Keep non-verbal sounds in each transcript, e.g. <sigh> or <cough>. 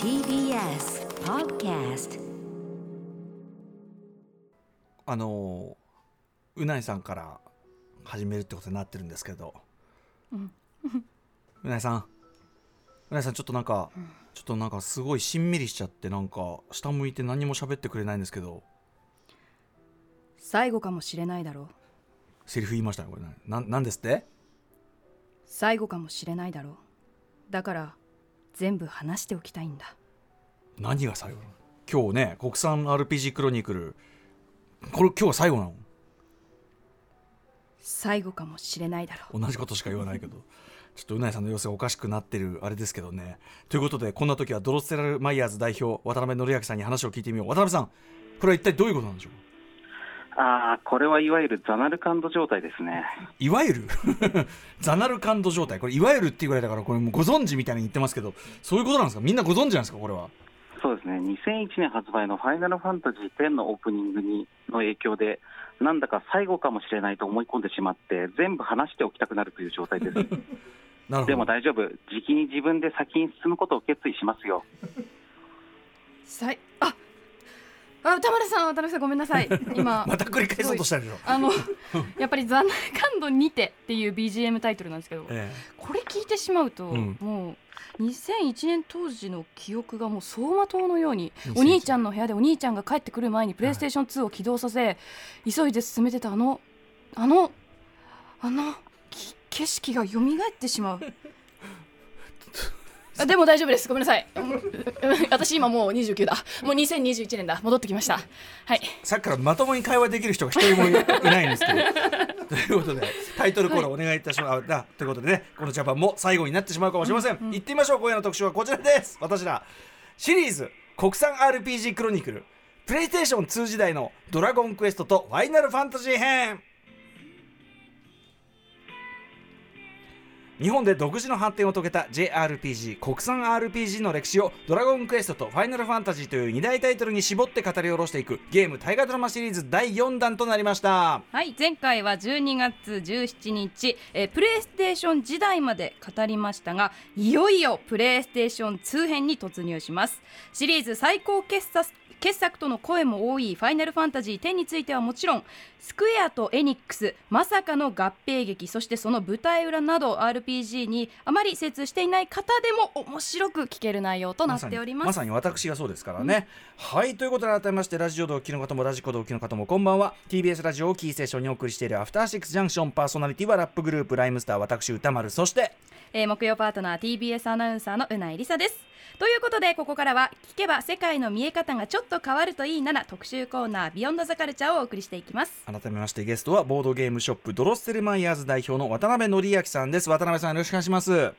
TBS Podcast あのうないさんから始めるってことになってるんですけど、うないさん。うないさんちょっとなんか、ちょっとなんかすごいしんみりしちゃってなんか下向いて何も喋ってくれないんですけど。最後かもしれないだろう。セリフ言いましたねこれ。ねななんですって？最後かもしれないだろう。だから全部話しておきたいんだ。何が最後？今日ね国産 RPG クロニクル。これ今日は最後なの？最後かもしれないだろう。同じことしか言わないけど。<laughs> ちょっとうないさんの様子がおかしくなってるあれですけどね。ということでこんな時はドロッセラルマイヤーズ代表渡辺則明さんに話を聞いてみよう。渡辺さんこれは一体どういうことなんでしょう？ああ、これはいわゆるザナルカンド状態ですね。いわゆる？<laughs> ザナルカンド状態。これいわゆるっていうぐらいだからこれご存知みたいに言ってますけどそういうことなんですか？みんなご存知なんですかこれは？そうですね、2001年発売のファイナルファンタジー10のオープニングにの影響で、なんだか最後かもしれないと思い込んでしまって、全部話しておきたくなるという状態です。<laughs> なるほど。でも大丈夫、じきに自分で先に進むことを決意しますよ。さい。ああ歌丸さん渡辺さんごめんなさい。<laughs> 今また繰り返そうとしたでしょ、あの <laughs> やっぱり「ザナルカンドにて」っていう BGM タイトルなんですけどえこれ聞いてしまうと、うん。もう2001年当時の記憶がもう走馬灯のように2001お兄ちゃんの部屋でお兄ちゃんが帰ってくる前にプレイステーション2を起動させ、急いで進めてたあのあのあのき景色が蘇ってしまう <laughs> あでも大丈夫です。ごめんなさい。う <laughs> ん私今もう29だ。もう2021年だ。戻ってきました。はい。えさっきからまともに会話できる人が一人もいいないんですけど。<laughs> ということでタイトルコールお願いいたします、あだということでねこのジャパンも最後になってしまうかもしれません、行ってみましょう。今夜の特集はこちらです。私らシリーズ国産 RPG クロニクルプレイステーション2時代のドラゴンクエストとファイナルファンタジー編日本で独自の発展を遂げた JRPG 国産 RPG の歴史をドラゴンクエストとファイナルファンタジーという2大タイトルに絞って語り下ろしていくゲーム大河ドラマシリーズ第4弾となりました。はい前回は12月17日、えプレイステーション時代まで語りましたがいよいよプレイステーション2編に突入します。シリーズ最高傑作傑作との声も多い「ファイナルファンタジー10」についてはもちろんスクエアとエニックスまさかの合併劇そしてその舞台裏など RPG にあまり精通していない方でも面白く聞ける内容となっております。まさに私がそうですからね、はいということで改めましてラジオ同期の方もラジコ同期の方もこんばんは。TBS ラジオをキーステーションにお送りしているアフターシックスジャンクションパーソナリティはラップグループライムスター私歌丸そしてえー木曜パートナー TBS アナウンサーのうないりさですということでここからは聞けば世界の見え方がちょっと変わるといいなら特集コーナービヨンドザカルチャーをお送りしていきます。改めましてゲストはボードゲームショップドロッセルマイヤーズ代表の渡辺則明さんです。渡辺さんよろしくお願いします。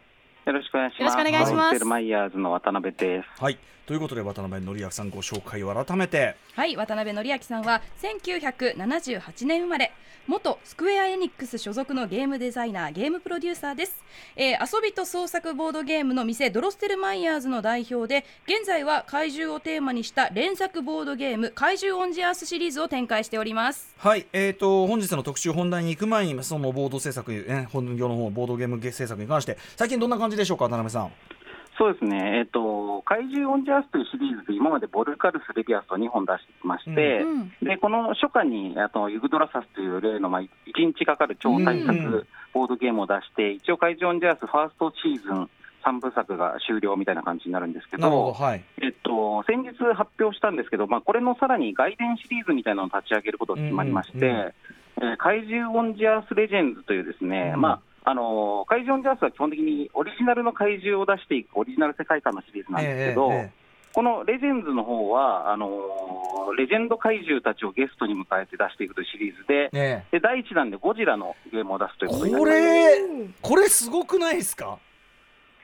よろしくお願いします。よろしくお願いします。マイケルマイヤーズの渡辺です。はい。ということで渡辺則明さんご紹介を改めて。はい。渡辺則明さんは1978年生まれ。元スクエア・エニックス所属のゲームデザイナーゲームプロデューサーです、えー遊びと創作ボードゲームの店ドロステルマイヤーズの代表で現在は怪獣をテーマにした連作ボードゲーム怪獣オンジアースシリーズを展開しております。はい、えー、と本日の特集本題に行く前にそのボード制作、ね、本業の方ボードゲーム制作に関して最近どんな感じでしょうか渡辺さん。そうですね、えっと、怪獣オンジャースというシリーズで、今までボルカルス、レビアスと2本出してきまして、うんでこの初夏にあとユグドラサスという例の、まあ、1日かかる超大うん作ボードゲームを出して、一応、怪獣オンジャースファーストシーズン3部作が終了みたいな感じになるんですけどど、はい。えっと、先日発表したんですけど、まあ、これのさらに外伝シリーズみたいなのを立ち上げることが決まりまして、うんうんうん。えー怪獣オンジャースレジェンズというですね、うん。まああのー怪獣オンジャースは基本的にオリジナルの怪獣を出していくオリジナル世界観のシリーズなんですけど、えええこのレジェンズの方はあのーレジェンド怪獣たちをゲストに迎えて出していくというシリーズで、ええ。で第1弾でゴジラのゲームを出すということになりこます。れこれすごくないですか？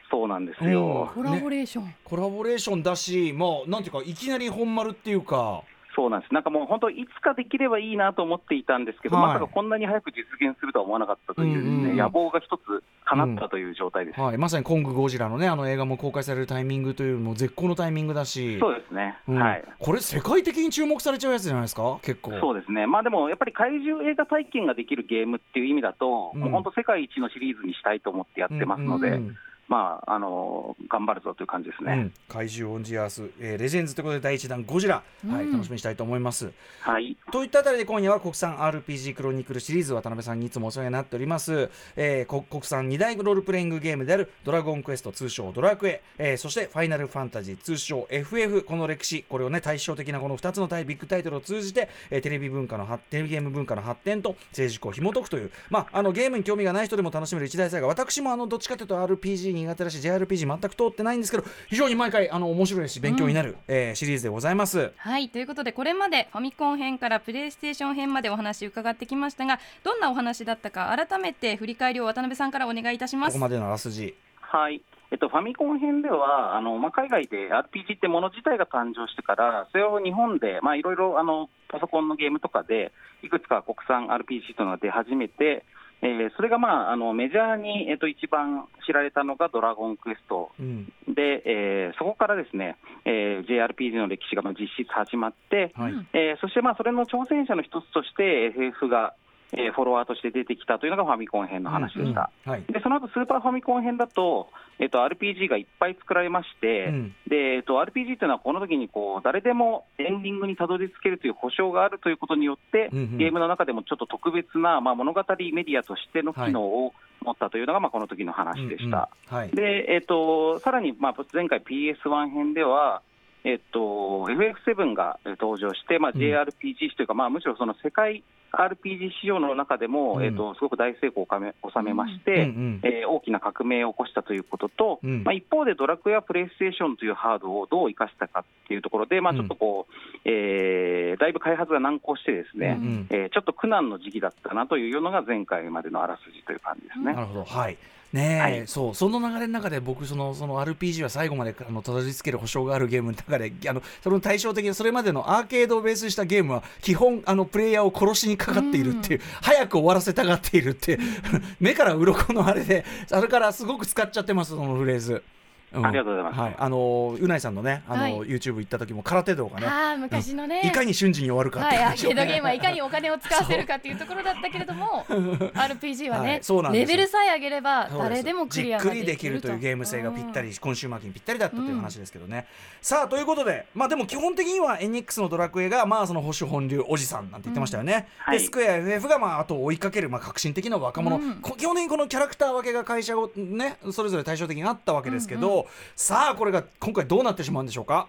そうなんですよ。コラボレーション、コラボレーションだしまあなんていうかいきなり本丸っていうかそうなんです。なんかもう本当、いつかできればいいなと思っていたんですけど、はい。まさかこんなに早く実現するとは思わなかったというねうんうんうん。野望が一つ叶ったという状態です。はい、まさにコング・ゴジラのねあの映画も公開されるタイミングというのも絶好のタイミングだし。そうですね、うん。はいこれ世界的に注目されちゃうやつじゃないですか？結構。そうですね、まあでもやっぱり怪獣映画体験ができるゲームっていう意味だと、うん。もう本当、世界一のシリーズにしたいと思ってやってますので、うんうんうんまあ、あの頑張るぞという感じですね。うん、怪獣オンジアース、えーレジェンズということで第一弾ゴジラ、はい、楽しみにしたいと思います。はい、といったあたりで今夜は国産 RPG クロニクルシリーズ渡辺さんにいつもお世話になっております、えーこ国産2大ロールプレイングゲームであるドラゴンクエスト通称ドラクエ、えーそしてファイナルファンタジー通称 FF この歴史これをね対照的なこの2つの大ビッグタイトルを通じて、えーテレビ文化の発テレビゲーム文化の発展と政治を紐解くという。まああのゲームに興味がない人でも楽しめる一大祭が私もあのどっちかというと RPG 苦手だし JRPG 全く通ってないんですけど非常に毎回あの面白いですし勉強になる、えーシリーズでございます。はいということでこれまでファミコン編からプレイステーション編までお話伺ってきましたがどんなお話だったか改めて振り返りを渡辺さんからお願いいたします。ここまでのあらすじ。はい。えっと、ファミコン編では、あのまあ、海外で RPG ってもの自体が誕生してから、それを日本で、まあ、いろいろあのパソコンのゲームとかで、いくつか国産 RPG というのが出始めて、えーそれが、まあ、あのメジャーに、えっと、一番知られたのがドラゴンクエストうん。で、えーそこからですね、えー JRPG の歴史がまあ実質始まって、はい。うんえーそしてまあそれの挑戦者の一つとして FF が、えーフォロワーとして出てきたというのがファミコン編の話でした。うんはい。でその後スーパーファミコン編だと、えっと RPG がいっぱい作られまして、うん。でえっと RPG というのはこの時にこう誰でもエンディングにたどり着けるという保証があるということによって、うんうん。ゲームの中でもちょっと特別な、まあ、物語メディアとしての機能を持ったというのが、まあ、この時の話でした。うんうん。はい。で、えっとさらに、まあ、前回 PS1 編では、えっと、FF7 がえー登場して、まあ、うん。JRPG 史というか、まあ、むしろその世界 RPG 市場の中でも、うん。えっと、すごく大成功を収め収めまして、うんうん。えー大きな革命を起こしたということと、うん。まあ、一方でドラクエやプレイステーションというハードをどう生かしたかっていうところで、まあ、うん。ちょっとこう、えーだいぶ開発が難航してですね、うんうん。えーちょっと苦難の時期だったなというのが前回までのあらすじという感じですね。なるほど。はいねえ、はい。そう。その流れの中で僕そのその RPG は最後まであのたどり着ける保証があるゲームの中であのその対照的にそれまでのアーケードをベースにしたゲームは基本あのプレイヤーを殺しにかかっているっていう、早く終わらせたがっているって <laughs> 目から鱗のあれであれからすごく使っちゃってますそのフレーズ。うん。ありがとうございます。はい、あのうないさんのね、あの、はい。YouTube 行った時も空手道がね、ああ昔のね。いかに瞬時に終わるかっはい、アーて話をねケードゲームはいかにお金を使わせるかっていうところだったけれども RPG はね、はい。レベルさえ上げれば誰でもクリアがじっくりできるというゲーム性がぴったり、コンシューマー機にぴったりだったという話ですけどね、さあということでまあでも基本的にはエニックスのドラクエがまあその保守本流おじさんなんて言ってましたよね、はい。でスクエア FF がまああと追いかけるまあ革新的な若者、うん。こ基本的にこのキャラクター分けが会社をねそれぞれ対照的にあったわけですけど、さあこれが今回どうなってしまうんでしょうか？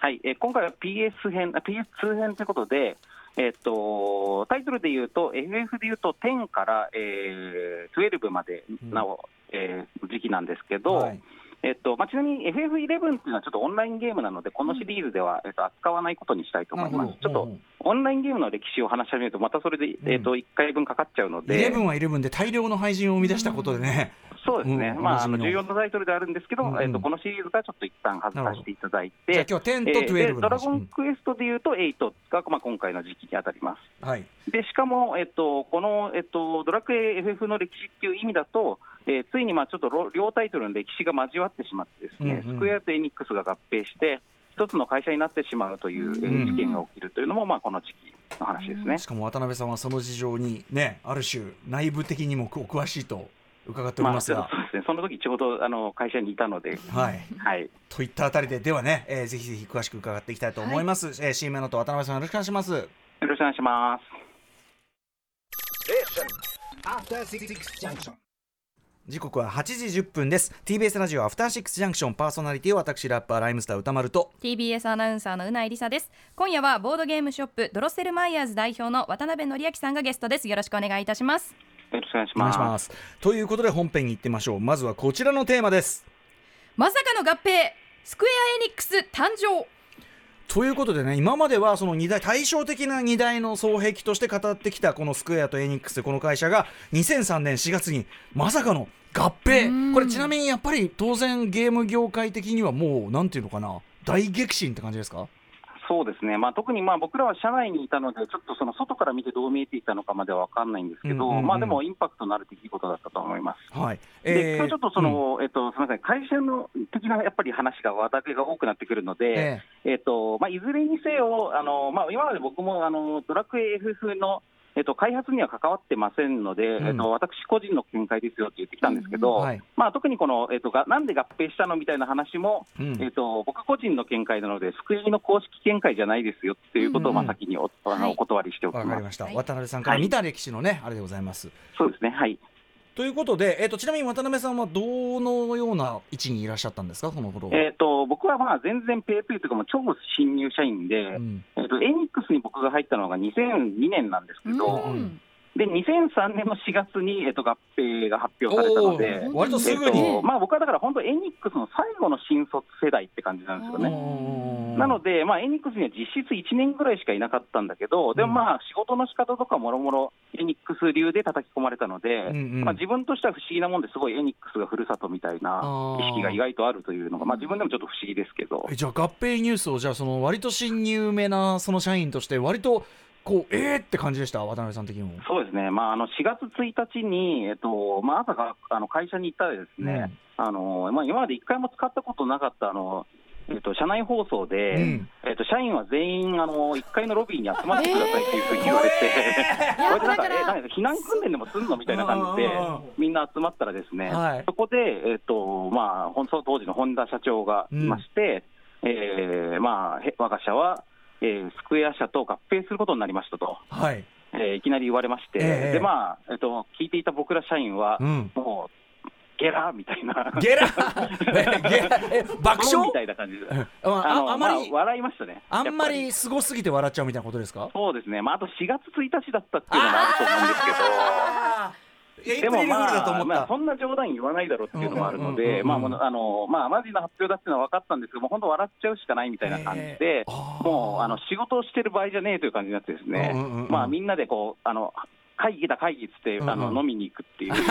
はい、えー今回は PS 編、あ PS2 編ということで、えっとタイトルで言うと、FF で言うと10から、えー、12までなお、えー時期なんですけど、はい。えっとまあ、ちなみに FF11 っていうのはちょっとオンラインゲームなので、このシリーズでは、えっと扱わないことにしたいと思います。ちょっとオンラインゲームの歴史を話し始めると、またそれで、えっと1回分かかっちゃうので。11は11で大量の配信を生み出したことでね、そうですね、うんまあ、あの重要なタイトルであるんですけど、うん。うんえっとこのシリーズがちょっと一旦外させていただいて、じゃあ今日は10とえー12の話、でドラゴンクエストでいうと8が、まあ、今回の時期に当たります。うんはい。でしかも、えっと、この、えっと、ドラクエ FF の歴史っていう意味だと、えーついにまあちょっとろ両タイトルの歴史が交わってしまって、ですね、うんうん。スクエアとエニックスが合併して、一つの会社になってしまうという、えーうん事件が起きるというのも、まあ、この時期の話ですね。しかも渡辺さんはその事情にねある種内部的にもお詳しいと伺っておりまあ、ますが、そうですね、その時ちょうどあの会社にいたので、はい。はい、といったあたりでではね、えーぜひぜひ詳しく伺っていきたいと思います、えー、CM のと渡辺さんよろしくお願いします。よろしくお願いします。時刻は8時10分です。TBS ラジオアフターシックスジャンクションパーソナリティを私ラッパーライムスター歌丸と。TBS アナウンサーのうないりさです。今夜はボードゲームショップドロッセルマイヤーズ代表の渡辺則明さんがゲストです。よろしくお願いいたしますよろしくお願いします。します。ということで本編に行ってみましょう。まずはこちらのテーマです。まさかの合併スクエアエニックス誕生。ということでね今まではその二大対照的な2大の双璧として語ってきたこのスクエアとエニックスこの会社が2003年4月にまさかの合併。これちなみにやっぱり当然ゲーム業界的にはもうなんていうのかな大激震って感じですか？そうですね、まあ、特にまあ僕らは社内にいたので、ちょっとその外から見てどう見えていたのかまでは分かんないんですけど、うんうんうん。まあ、でもインパクトのある出来事だったと思います。はい、で今日ちょっとそうん。の、えっと、すみません、会社の的なやっぱり話が、話題が多くなってくるので、ええ。っとまあ、いずれにせよ、あのまあ、今まで僕もあのドラクエ FF の、ええっと、開発には関わってませんので、うん。えっと、私個人の見解ですよって言ってきたんですけど、うん。はい。まあ、特にこの、えっと、がなんで合併したのみたいな話も、うん。えっと、僕個人の見解なので、救いの公式見解じゃないですよっていうことを、うん。まあ、先におあはい。のお断りしておきます。わかりました、はい。渡辺さんから見た歴史のね、あれでございます。そうですね、はい。ということで、えっとちなみに渡辺さんはどのような位置にいらっしゃったんですか、この頃は。えっと、僕はまあ全然ペーペーというか、超新入社員で、うん。えっと、エニックスに僕が入ったのが2002年なんですけど、うんで2003年の4月に、えっと、合併が発表されたので、割とすぐに。えっとまあ、僕はだから本当、エニックスの最後の新卒世代って感じなんですよね。うんなので、まあ、エニックスには実質1年ぐらいしかいなかったんだけど、でもまあ仕事の仕方とかもろもろエニックス流で叩き込まれたので、うんうん。まあ、自分としては不思議なもんですごいエニックスがふるさとみたいな意識が意外とあるというのが、まあ、自分でもちょっと不思議ですけど。え、じゃあ合併ニュースをじゃあその割と新入目なその社員として割とこうえーって感じでした？渡辺さん的にも。そうですね、まあ、あの4月1日に、えっとまあ、朝があの会社に行ったらですね、あのまあ、今まで一回も使ったことなかったあの、えっと、社内放送で、うん。えっと、社員は全員あの1階のロビーに集まってくださいっていうふうに言われて。<laughs> いやこれでなんかえなんか避難訓練でもすんのみたいな感じでうんうんうん、みんな集まったらですね、はい。そこで、えっとまあ、本当当時の本田社長がいまして、えーまあ、へ我が社は、えースクエア社と合併することになりましたと、はい。えーいきなり言われまして、ええでまあえっと、聞いていた僕ら社員は、うん。もう、ゲラみたいな、ゲラ？<laughs> えゲラ？え <laughs> 爆笑？みたいな感じで、ああまり、あ、笑いましたね。あんまりすごすぎて笑っちゃうみたいなことですか？そうですね、まあ、あと4月1日だったっていうのもあると思うんですけど。あーエイプリルフールだと思った。まあ、そんな冗談言わないだろうっていうのもあるので、うんまあ、もうあのまあ、マジな発表だっていうのは分かったんですけども、本当、笑っちゃうしかないみたいな感じで、もうあの仕事をしてる場合じゃねえという感じになってですね、まあ、みんなでこうあの会議だ、会議っつって、あの飲みに行くっていう、<laughs> 祭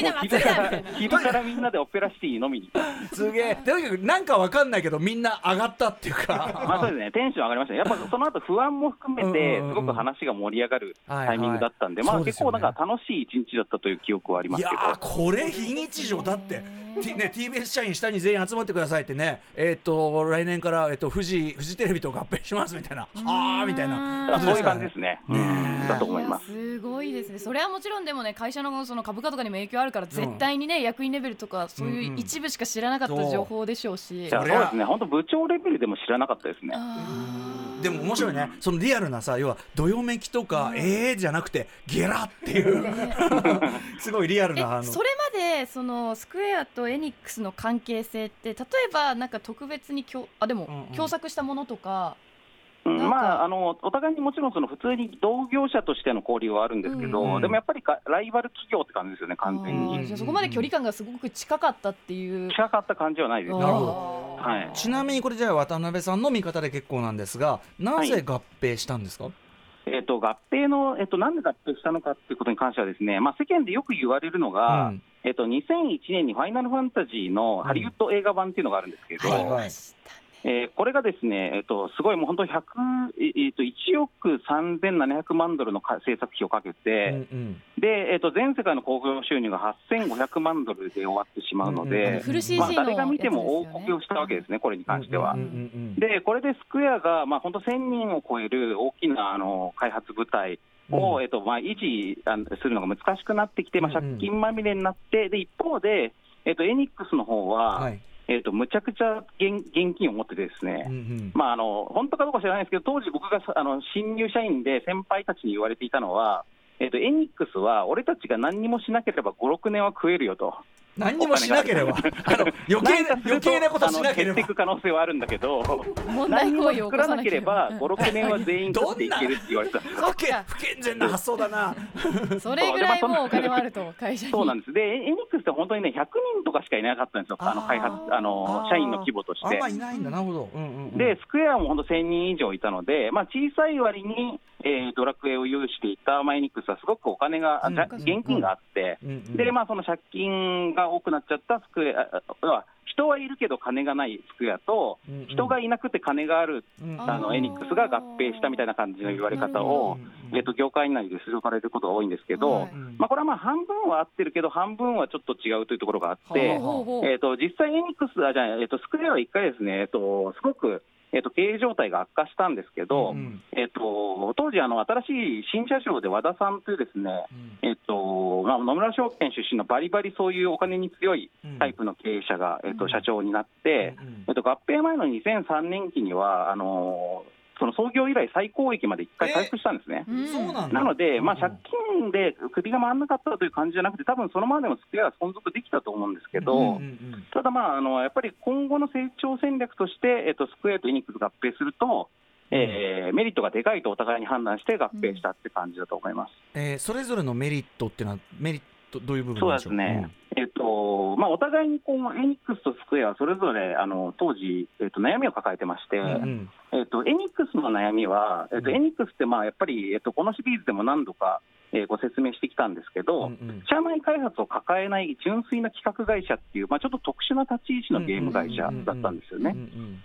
りだ祭りだ昼からみんなでオペラシティに飲みに行く。すげえ。とにかくなんかわかんないけどみんな上がったっていうか。まあそうですね、テンション上がりました。ね、やっぱその後不安も含めて、すごく話が盛り上がるタイミングだったんで、まあ結構なんか楽しい一日だったという記憶はあります。けど。いやーこれ非日常だって、T ね、TBS 社員下に全員集まってくださいってね。えっ、と来年から、えっとフジフジテレビと合併しますみたいな。ああみたいなだからそういう感じですね、ねうん。だと思います。いやすごいですね。それはもちろんでもね会社のその株価とかにも影響あるから絶対にね、役員レベルとかそういう一部しか知らなかった情報でしょうし、いやそりゃそうですね、本当、部長レベルでも知らなかったですね。あでも面白いね。そのリアルなさ要はどよめきとか、えーじゃなくてゲラっていう。<laughs> すごいリアルなあの。ーえそれまでそのスクエアとエニックスの関係性って例えばなんか特別にきょあでも、うんうん。共作したものとかまあ、あのお互いにもちろんその普通に同業者としての交流はあるんですけど、うん。でもやっぱりかライバル企業って感じですよね、完全に。そこまで距離感がすごく近かったっていう。近かった感じはないです。なるほあーはい。ちなみにこれじゃあ渡辺さんの見方で結構なんですがなぜ合併したんですか、えっと合併の、えっとなんで合併したのかっていうことに関しては、ですね、まあ、世間でよく言われるのが、うん。えっと2001年にファイナルファンタジーのハリウッド映画版っていうのがあるんですけど、はいはいえーこれがですね、えっとすごいもう本当100、えっと1億3700万ドルのか制作費をかけうんて、うん。でえっと全世界の興行収入が8500万ドルで終わってしまうので、まあ、の誰が見ても大こけをしたわけですね、これに関しては。で、これでスクエアが、まあ、本当1000人を超える大きなあの開発部隊を、うん。えっとまあ、維持するのが難しくなってきて、まあ、借金まみれになって、で一方で、えっとエニックスの方は、はいえっとむちゃくちゃ現現金を持っててですね、うんうんまあ、あの本当かどうか知らないですけど、当時、僕がさあの新入社員で先輩たちに言われていたのは、えっとエニックスは俺たちが何にもしなければ5、6年は食えるよと。何にもしなければ。あの余計な余計なことしなければ。あの減っていく可能性はあるんだけど、問題何にも行為を起こ作らなさなければ、ば。5、6年は全員食っていけるって言われてた。不健不健全な発想だな。それぐらいもうお金はあると会社に。そうなんです。で、エニックスって本当にね、100人とかしかいなかったんですよ、あの開発、あの社員の規模として。あんま。いないんだ。なるほど、うんうんうん。で、スクエアも本当1000人以上いたので、まあ、小さい割に、えードラクエを有していたマイニックスはすごくお金が、うん。じゃ現金があって、うんうん。で、まあ、その借金が多くなっちゃったスクエア、ああ人はいるけど金がないスクエアと、うんうん。人がいなくて金があるうんあのエニックスが合併したみたいな感じの言われ方をえっと業界内で出場されることが多いんですけど、はい。まあ、これはまあ半分は合ってるけど、半分はちょっと違うというところがあって、えっと実際、エニックスあじゃあ、えっとスクエアは一回ですね、えっとすごくえっと経営状態が悪化したんですけど、うん。えっと当時あの、新しい新社長で和田さんというですね、えっとまあ、野村証券出身のバリバリそういうお金に強いタイプの経営者が、えっと社長になって、うん。えっと、合併前の2003年期には、あのその創業以来最高益まで1回回復したんですね。うん。そうなんだ。なので、まあ、うん借金で首が回らなかったという感じじゃなくて、多分そのままでもスクエアは存続できたと思うんですけど、うんうんただ、まあ、あのやっぱり今後の成長戦略として、えっと、スクエアとエニックス合併すると、えーメリットがでかいとお互いに判断して合併したって感じだと思います。えーそれぞれのメリットっていうのはメリットどういう部分そうでしょう？ですね、えっとまあ、お互いにこうエニックスとスクエアはそれぞれあの当時、えっと、悩みを抱えてまして、うんうん。えっと、エニックスの悩みは、えっと、うんエニックスってまあやっぱり、えっと、このシリーズでも何度か、えーご説明してきたんですけど、うんうん。社内開発を抱えない純粋な企画会社っていう、まあ、ちょっと特殊な立ち位置のゲーム会社だったんですよね。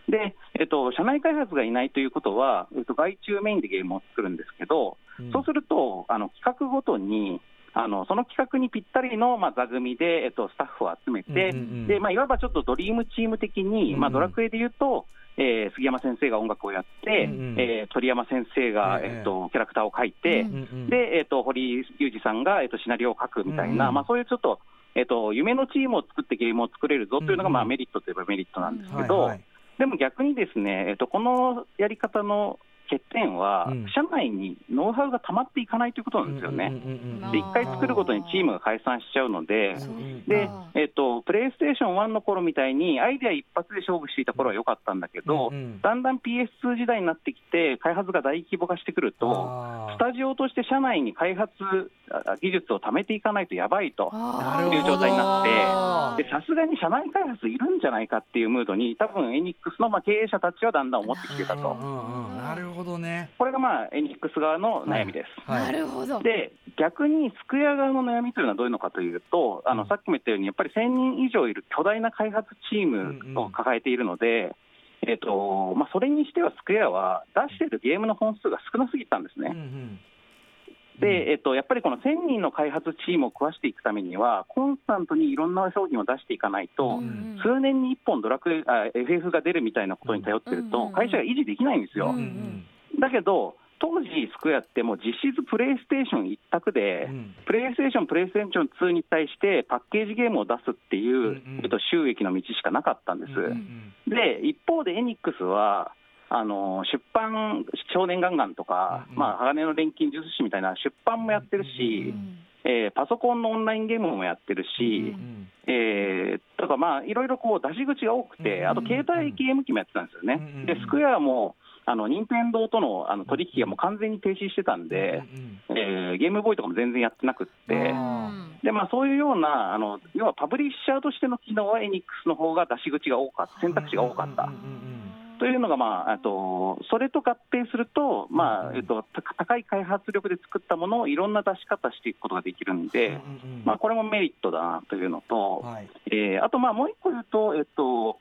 で、えっと、社内開発がいないということは、えっと、外注メインでゲームを作るんですけど、うん。そうすると、あの企画ごとに、あのその企画にぴったりの、まあ、座組で、えっと、スタッフを集めて、うんうんうんでまあ、いわばちょっとドリームチーム的に、まあ、うん。うんドラクエでいうと、えー杉山先生が音楽をやって、うんうんえー鳥山先生が、ええ。えっと、キャラクターを描いて、うんうんうん。で、えっと堀井裕二さんが、えっと、シナリオを書くみたいな、うんまあ、そういうちょっと、えっと、夢のチームを作ってゲームを作れるぞというのが、うんうん。まあ、メリットといえばメリットなんですけど、はいはい。でも逆にですね、えっと、このやり方の欠点は、うん。社内にノウハウが溜まっていかないということなんですよね。で1回作るごとにチームが解散しちゃうので、であ、えっと、プレイステーション1の頃みたいに、アイデア一発で勝負していた頃は良かったんだけど、うんうん。だんだん PS2 時代になってきて、開発が大規模化してくると、スタジオとして社内に開発あ技術を貯めていかないとやばいと。いう状態にななでさすがに社内開発いるんじゃないかっていうムードに、多分エニックスのまあ経営者たちはだんだん思ってきてたと、なるほどね。これがまあエニックス側の悩みです。はい。なるほど。で逆にスクエア側の悩みというのはどういうのかというと、あうん。のさっきも言ったように、やっぱり1000人以上いる巨大な開発チームを抱えているので、えっとまあ、それにしてはスクエアは出しているゲームの本数が少なすぎたんですね。うんうん。で、えっと、やっぱりこの1000人の開発チームを食わしていくためには、コンスタントにいろんな商品を出していかないと、うん数年に1本ドラクエあ FF が出るみたいなことに頼ってると、うん会社が維持できないんですよ。うんうんだけど、当時、スクエアってもう実質プレイステーション一択で、うん。プレイステーション、プレイステーション2に対してパッケージゲームを出すっていう、うんうん。えっと、収益の道しかなかったんです。うんうんで、一方でエニックスは、あの出版、少年ガンガンとか、うんうん。まあ、鋼の錬金術師みたいな出版もやってるし、えーパソコンのオンラインゲームもやってるし、うんえーとか、まあ、いろいろこう出し口が多くて、うんあと携帯ゲーム機もやってたんですよね。うん。で、スクエアも、あの任天堂とのあの取引がもう完全に停止してたんで、うんうんえーゲームボーイとかも全然やってなくって、あでまあ、そういうようなあの、要はパブリッシャーとしての機能はエニックスの方が出し口が多かった、選択肢が多かった。うんうんうんというのが、まあ、あとそれと合併すると、まあえっと、た高い開発力で作ったものをいろんな出し方していくことができるんで、うんうんうん。まあ、これもメリットだなというのと、はい。えーあとまあもう一個言うと、えっと、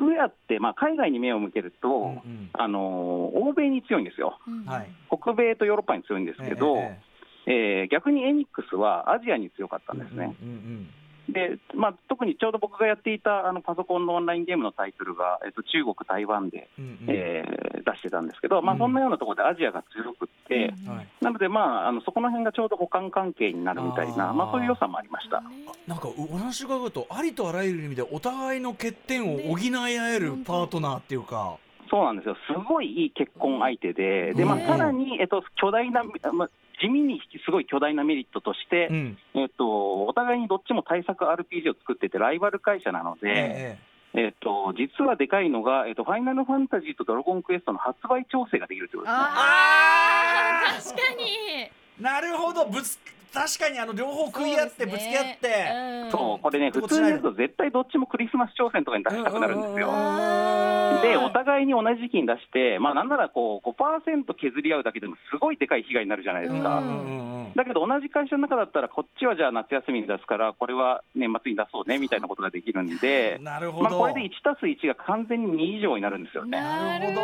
スクエアって、まあ、海外に目を向けると、うんうん。あの欧米に強いんですよ、はい。北米とヨーロッパに強いんですけど、ええー逆にエニックスはアジアに強かったんですね。うんうんでまあ、特にちょうど僕がやっていたあのパソコンのオンラインゲームのタイトルが、えっと、中国、台湾で、うんうん。えー出してたんですけど、まあ、うん。そんなようなところでアジアが強くって、はい。なので、まあ、あのそこの辺がちょうど補完関係になるみたいな、あー。まあ、そういう良さもありました。なんかお話伺うとありとあらゆる意味でお互いの欠点を補い合えるパートナーっていうか、そうなんですよ、すごいいい結婚相手で、でまあ、うんさらに、えっと、巨大な、まあ、地味にすごい巨大なメリットとして、うん。えっと、お互いにどっちも対策 RPG を作ってて、ライバル会社なので、ええ。っと、実はでかいのが、えっと、ファイナルファンタジーとドラゴンクエストの発売調整ができるということですね。ああ確かに。えなるほど。ぶつ確かにあの両方食い合ってぶつけ合って、そうこれね、うん普通にやると絶対どっちもクリスマス挑戦とかに出したくなるんですよ。で、お互いに同じ時期に出して、まあ、なんならこう5%削り合うだけでもすごいでかい被害になるじゃないですか。だけど同じ会社の中だったら、こっちはじゃあ夏休みに出すから、これは年末に出そうねみたいなことができるんで、なるほど、まあ、これで1たす1が完全に2以上になるんですよね。なるほ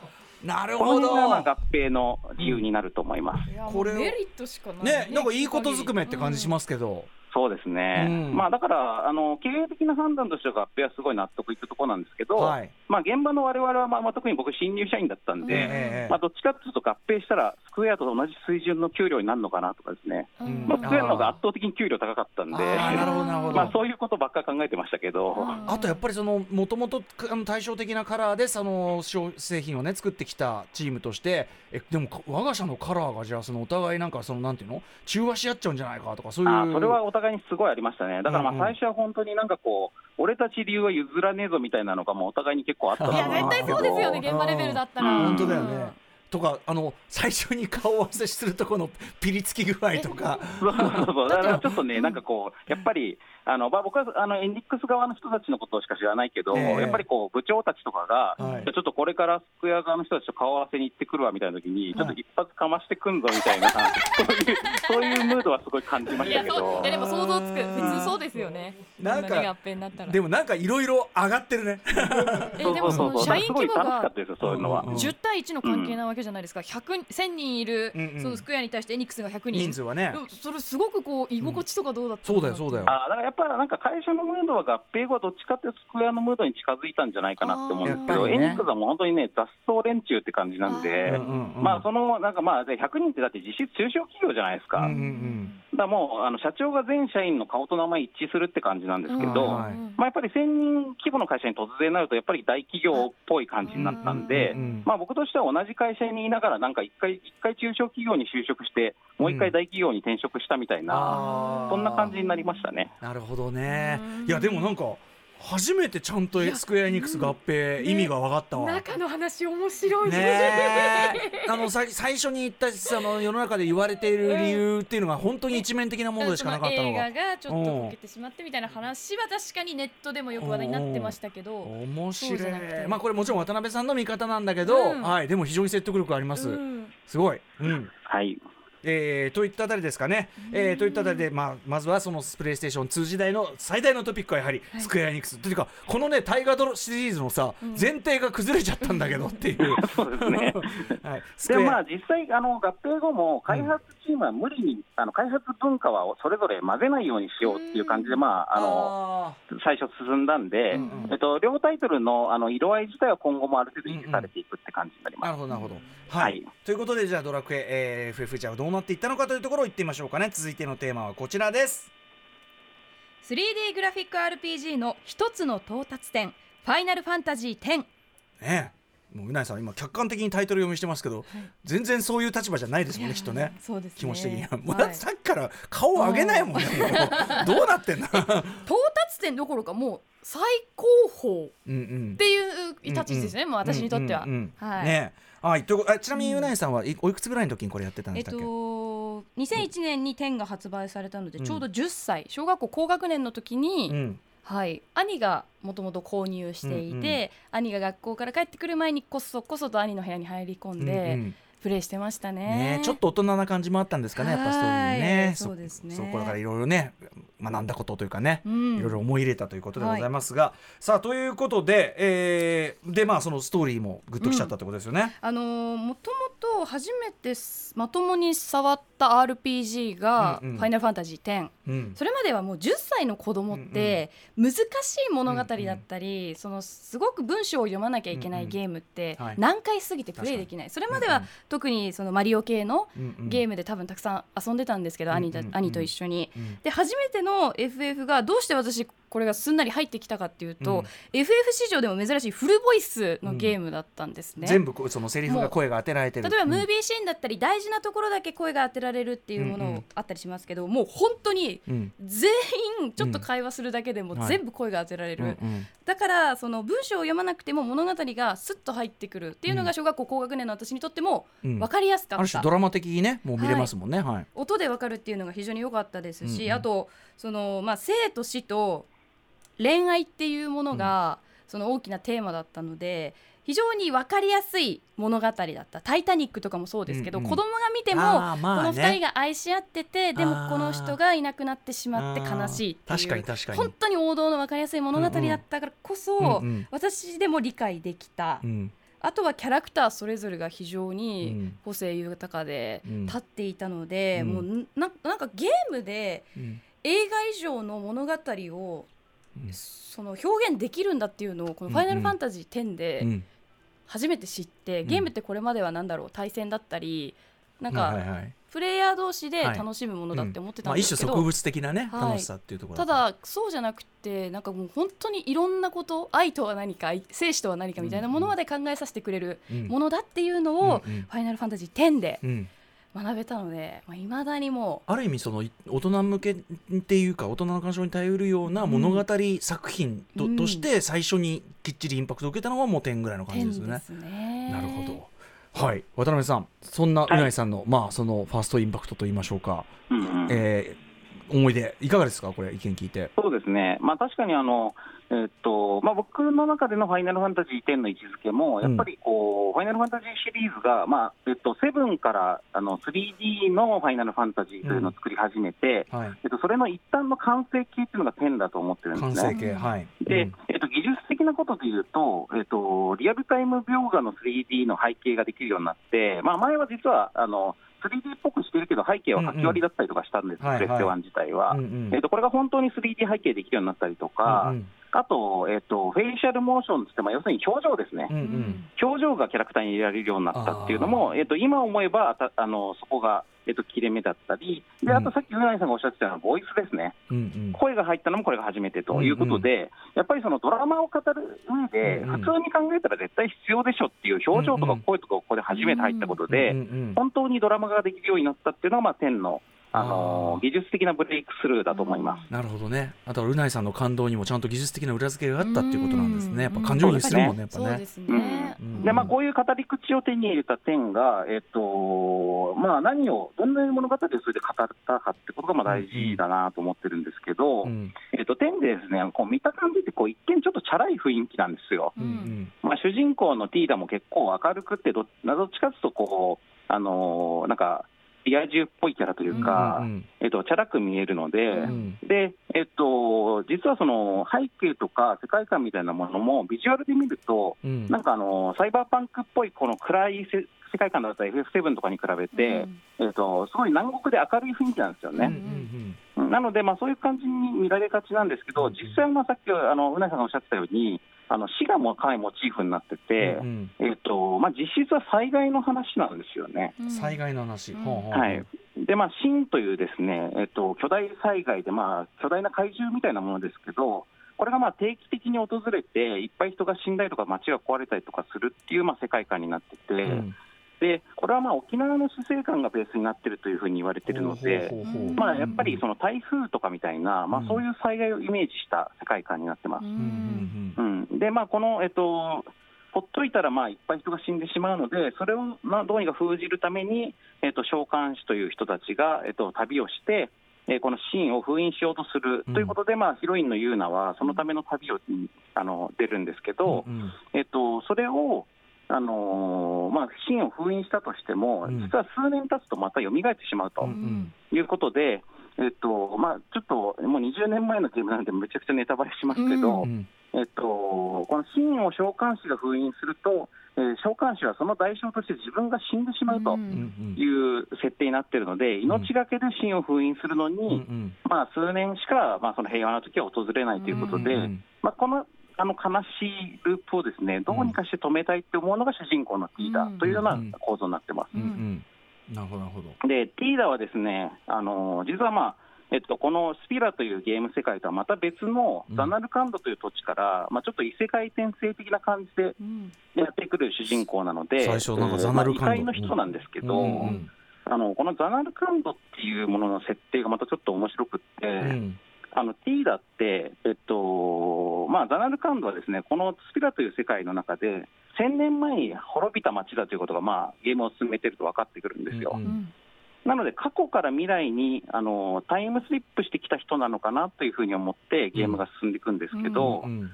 ど。なるこのほど。辺がまあ合併の理由になると思います。これメリットしかないねなんかいいことずくめって感じしますけど、そうですね、うん。まあ、だからあの、経営的な判断としては合併はすごい納得いくところなんですけど、はい。まあ、現場の我々は、まあまあ、特に僕、新入社員だったんで、ええまあ、どっちかというと合併したら、スクエアと同じ水準の給料になるのかなとかですね、うん。まあ、スクエアの方が圧倒的に給料高かったんで、まあ、そういうことばっかり考えてましたけど。あとやっぱりそのもともと対照的なカラーでその商製品をね作ってきたチームとしてえでもか我が社のカラーがじゃあそのお互いなんかそのなんていうの？中和し合っちゃうんじゃないかとかそういう。それはお互いにすごいありましたね、だからまあ最初は本当になんかこう、俺たち理由は譲らねえぞみたいなのが、もうお互いに結構あったといや絶対そうですよね。現場レベルだったら、うん。本当だよね、とかあの最初に顔合わせするとこのピリつき具合とか。<laughs> そうそうそう、だからちょっとね、なんかこう、やっぱり、あのまあ、僕はあのエンディックス側の人たちのことしか知らないけど、ええ。やっぱりこう部長たちとかが、はい。ちょっとこれからスクエア側の人たちと顔合わせに行ってくるわみたいな時に、ちょっと一発かましてくんぞみたいな、<laughs> そういうそういうムードはすごい感じまいしたけど。いや。でも想像つく。普通そうですよね。なんかでもなんかいろいろ上がってるね。えでもその社員すごい規模が楽しかったですよ、そういうのは。うん10対1の関係なわけじゃないですか、100 1000人いる、うんうん。そのスクエアに対してエニックスが100人。人数はね。それすごくこう居心地とかどうだったそうだよそうだよ。あだからやっぱりなんか会社のムードは合併後はどっちかっていうとスクエアのムードに近づいたんじゃないかなって思うんですけど、ね。エニックスはもう本当にね、雑草連中って感じなんで、うんうんうん。まあそのなんかまあで100人ってだって実質中小企業じゃないですか、うんうんだからもうあの社長が全社員の顔と名前一致するって感じなんですけど、うんはいまあ、やっぱり1000人規模の会社に突然なると、やっぱり大企業っぽい感じになったんで、うんうんうん。まあ、僕としては同じ会社にいながら、なんか一回、一回中小企業に就職して、もう一回大企業に転職したみたいな、あー。そんな感じになりましたね。なるほどね。いやでもなんか初めてちゃんとスクエアエニックス合併意味が分かったわ。中の話面白いね。え。あのさ最初に言ったその世の中で言われている理由っていうのが本当に一面的なものでしかなかったのが。映画がちょっとこけてしまってみたいな話は確かにネットでもよく話題になってましたけど。面白い。まあこれもちろん渡辺さんの見方なんだけど、うん。はい。でも非常に説得力あります、うん。すごい、うん。はいえーといったあたりですかね、えーといったあたりで、まあ、まずはそのプレイステーション2時代の最大のトピックはやはりスクエアエニックス、というかこのね大河ドロシリーズのさ、前提が崩れちゃったんだけどっていう。<laughs> そうですね。<laughs> はい、でもまあ実際、あの合併後も開発チームは無理に、あの開発文化はそれぞれ混ぜないようにしようっていう感じで、まあ、あのあ最初進んだんで、うんうん。えっと、両タイトルのあの色合い自体は今後もある程度維持されていくって感じになりーます。なるほどなるほど、はい。はい。ということでじゃあドラクエ、えー、FF じゃあどう？なっていったのかというところを言ってみましょうかね。続いてのテーマはこちらです。3D グラフィック RPG の一つの到達点ファイナルファンタジー10ねえ。もううなえさん今客観的にタイトル読みしてますけど、全然そういう立場じゃないですもんねきっとね。ね。気持ち的には、もうはいさっきから顔上げないもんね、もう。どうなってんの <laughs> 到達点どころかもう最高峰っうんうん。ていう立ち位置ですね、もう私にとっては、うんうんうん。はい、ねえはいということあちなみにうなえさんはいおいくつぐらいの時にこれやってたんえっとでしたっけ、2001年に10が発売されたので、うん。ちょうど10歳小学校高学年の時に、うん。はい、兄がもともと購入していて、うんうん。兄が学校から帰ってくる前にこそこそと兄の部屋に入り込んで、うんうんプレイしてましたね。ねえちょっと大人な感じもあったんですかねやっぱストーリーにね。はいそうですね。そこだからいろいろね学んだことというかね、うん。いろいろ思い入れたということでございますが、さあということで、えーでまあそのストーリーもグッときちゃったってことですよね。あのーもともと初めてすまともに触った RPG が「うんうん。ファイナルファンタジー10」うん。それまではもう10歳の子供って難しい物語だったり、そのすごく文章を読まなきゃいけないゲームってはい。難解すぎてプレイできない、それまでは特にそのマリオ系のゲームで多分たくさん遊んでたんですけど、兄兄と一緒に。うんで初めての FF がどうして私これがすんなり入ってきたかっていうと、うん。FF 史上でも珍しいフルボイスのゲームだったんですね。全部こうそのセリフが声が当てられてる。例えばムーービーシーンだったり大事なところだけ声が当てられるっていうもうんうん。のあったりしますけど、もう本当にうん。全員ちょっと会話するだけでもはい全部声が当てられる、うん。うんだからその文章を読まなくても物語がスッと入ってくるっていうのが小学校高学年の私にとってもうん。分かりやすかった、ある種ドラマ的にねもう見れますもんね。はい、音で分かるっていうのが非常に良かったですし、うんうん。あとその、まあ、生と死と恋愛っていうものが、その大きなテーマだったので非常に分かりやすい物語だった「タイタニック」とかもそうですけど、うんうん。子供が見ても、この2人が愛し合っててでもこの人がいなくなってしまって悲しいっていう確かに確かに。本当に王道の分かりやすい物語だったからこそ、うんうん私でも理解できた、うん。あとはキャラクターそれぞれが非常うにん。個性豊かでうん。立っていたので、うん。もうななんかゲームでうん。映画以上の物語を、うんその表現できるんだっていうのをこの「ファイナルファンタジー10」でうん。初めて知って、ん。ゲームってこれまでは何だろう対戦だったりなんかはいはいはい。プレイヤー同士ではい。楽しむものだって思ってたまあ、一んですけど、種植物的なね、はい。楽しさっていうところただそうじゃなくてなんかもう本当にいろんなこと愛とは何か愛生死とは何かみたいなものまで考えさせてくれるうん。ものだっていうのを、うんうん。ファイナルファンタジー10でうん、学べたのでいまあ、未だにもある意味そのい大人向けっていうか大人の鑑賞に頼るような物語作品と,、うん。として最初にきっちりインパクトを受けたのがもう点ぐらいのう感じですよ10ねで。すね。なるほど。はい。渡辺さんそんなうないさんの、まあそのファーストインパクトと言いましょうか、うんうん。えー思い出いかがですか？これ意見聞いて。そうですね、まあ、確かにあの、えっとまあ、僕の中でのファイナルファンタジー10の位置づけも、やっぱりこう、ファイナルファンタジーシリーズが、まあえっと、7からあの 3D のファイナルファンタジーというのを作り始めて、はい、えっと、それの一端の完成形っていうのが10だと思ってるんですね。完成形、はい。で、うん。えっと、技術的なことでいうと、えっと、リアルタイム描画の 3D の背景ができるようになって、まあ、前は実はあの 3D っぽくしてるけど、背景は書き割りだったりとかしたんです、うんうん。プレステ1自体は。うんうん。えっと、これが本当に 3D 背景できるようになったりとか、うんあと、えっと、フェイシャルモーションってって、まあ、要するに表情ですね、うんうん。表情がキャラクターに入れられるようになったっていうのも、えっと、今思えばあたあのそこが、えっと、切れ目だったり、であとさっきうなぎさんがおっしゃってたようなボイスですね、うんうん。声が入ったのもこれが初めてということで、やっぱりそのドラマを語る上で、うんうん。普通に考えたら絶対必要でしょっていう表情とか声とかここで初めて入ったことで、うんうん。本当にドラマができるようになったっていうのが、まあ、天の、あの技術的なブレイクスルーだと思います。なるほどね。あとはうないさんの感動にもちゃんと技術的な裏付けがあったっていうことなんですね。やっぱ感情移入するもんね、やっぱね。そうですね。うんでまあ、こういう語り口を手に入れた点が、えっとまあ、何を、どんな物語をそれで語ったかってことがまあ大事だなと思ってるんですけど、うんえっと、点でですねこう見た感じってこう一見ちょっとチャラい雰囲気なんですよ。うんうんまあ、主人公のティーダも結構明るくってど、どっちかというとこう、あのーなんか、リア充っぽいキャラというか、うんえっと、チャラく見えるので、うんで、えっと、実はその背景とか世界観みたいなものも、ビジュアルで見ると、うん。なんかあのサイバーパンクっぽいこの暗いせ世界観だったら FF7 とかに比べて、えっと、すごい南国で明るい雰囲気なんですようんうね。ん。なので、まあ、そういう感じに見られがちなんですけど、実際はまあさっきあのうなぎさんがおっしゃってたように、あの死がもうかなりモチーフになってて、うんえっとまあ、実質は災害の話なんですよね。うん。災害の話。うん。はい、で、まあ、震というですね、えっと、巨大災害で、まあ、巨大な怪獣みたいなものですけど、これがまあ定期的に訪れて、いっぱい人が死んだりとか、街が壊れたりとかするっていうまあ世界観になってて、うんでこれはまあ沖縄の死生観がベースになってるというふうに言われてるので、まあ、やっぱりその台風とかみたいな、まあ、そういう災害をイメージした世界観になってます。うんうんうん、で、まあ、この、えっと、ほっといたら、まあ、いっぱい人が死んでしまうので、それを、まあ、どうにか封じるために、えっと、召喚師という人たちが、えっと、旅をして、えーこのシーンを封印しようとするうんということで、まあ、ヒロインのユーナは、そのための旅を、うんあの出るんですけど、うん。えっと、それを、あのーまあ、シーンを封印したとしても、うん。実は数年経つとまた蘇ってしまうと。うんいうことで、えっとまあ、ちょっともう20年前のゲームなので、めちゃくちゃネタバレしますけど、うんえっと、このシーンを召喚師が封印すると、えー召喚師はその代償として自分が死んでしまうという設定になっているので、命がけでシーンを封印するのに、まあ、数年しか、まあ、その平和な時は訪れないということで、まあ、このあの悲しいループをですねどうにかして止めたいって思うのが主人公のティーダというような構造になってます。うんうん。なるほどなるほど。で、ティーダはですね、あの実はまあ、えっと、このスピラというゲーム世界とはまた別のうん。ザナルカンドという土地から、まあ、ちょっと異世界転生的な感じでやってくる主人公なので、最初なんかえーザナルカンド。まあ異界の人なんですけど、うんうん。あのこのザナルカンドっていうものの設定がまたちょっと面白くって、うんあのティーダって、えっとまあ、ザナルカンドはですねこのスピラという世界の中で、1000年前に滅びた街だということが、まあ、ゲームを進めてると分かってくるんですよ。うんうん。なので、過去から未来にあのタイムスリップしてきた人なのかなというふうに思って、ゲームが進んでいくんですけど、うん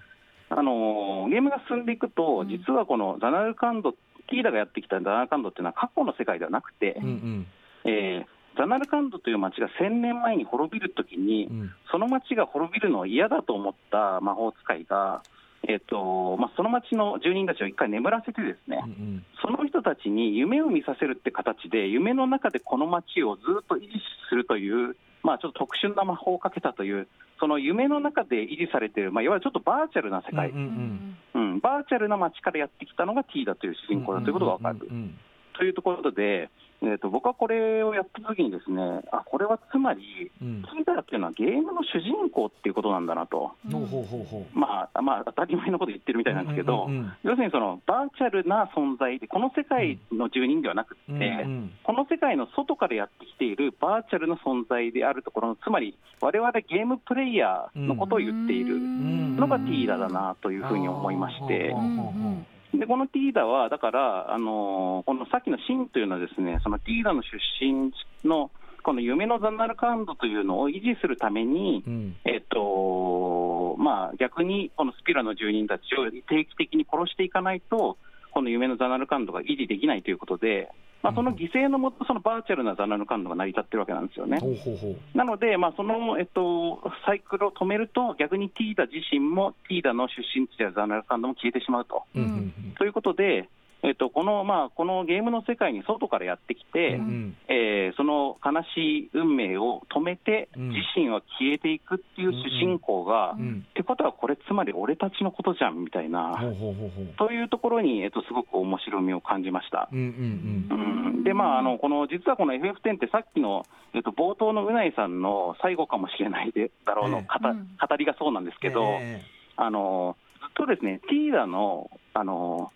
あのゲームが進んでいくと、実はこのザナルカンド、ティーダがやってきたザナルカンドっていうのは過去の世界ではなくて、うんうん。えーザナルカンドという街が1000年前に滅びるときに、うん。その街が滅びるのを嫌だと思った魔法使いが、えっとまあ、その街の住人たちを一回眠らせてですね、うんその人たちに夢を見させるって形で、夢の中でこの街をずっと維持するというまあ、ちょっと特殊な魔法をかけたという、その夢の中で維持されている、まあ、いわゆるちょっとバーチャルな世界、うんうんうん。バーチャルな街からやってきたのが T だという主人公だということが分かる。うんうん。というところで、えー、と僕はこれをやったときに、ですねあこれはつまり、うん。ティーダっていうのはゲームの主人公っていうことなんだなと、ほうほうほうほう。まあ、まあ、当たり前のこと言ってるみたいなんですけど、うんうんうん要するにそのバーチャルな存在で、この世界の住人ではなくて、うん。うんこの世界の外からやってきているバーチャルな存在であるところの、つまり、我々ゲームプレイヤーのことを言っているのがティーダだなというふうに思いましてう。んでこのティーダは、だから、あのーこのさっきのシンというのは、ですねそのティーダの出身のこの夢のザナルカンドというのを維持するために、うん。えっとまあ、逆にこのスピラの住人たちを定期的に殺していかないと、この夢のザナルカンドが維持できないということで、まあ、その犠牲のもと、そのバーチャルなザナルカンドが成り立ってるわけなんですよね。ほうほうほうなので、まあ、その、えっと、サイクルを止めると、逆にティーダ自身も、ティーダの出身地であるザナルカンドも消えてしまうと。うんうんということで、えっと、この、まあ、このゲームの世界に外からやってきて、うん。うん。えーその悲しい運命を止めて、うん。自身は消えていくっていう主人公が、うん。ってことは、これ、つまり俺たちのことじゃんみたいな、というところに、えっと、すごく面白みを感じました。うんうんうん。でまあ、あのこの実はこの FF10 ってさっきの、えっと、冒頭のうないさんの最後かもしれないでだろうの、ええ。語りがそうなんですけど、えあのずっとですね、ティーダのあの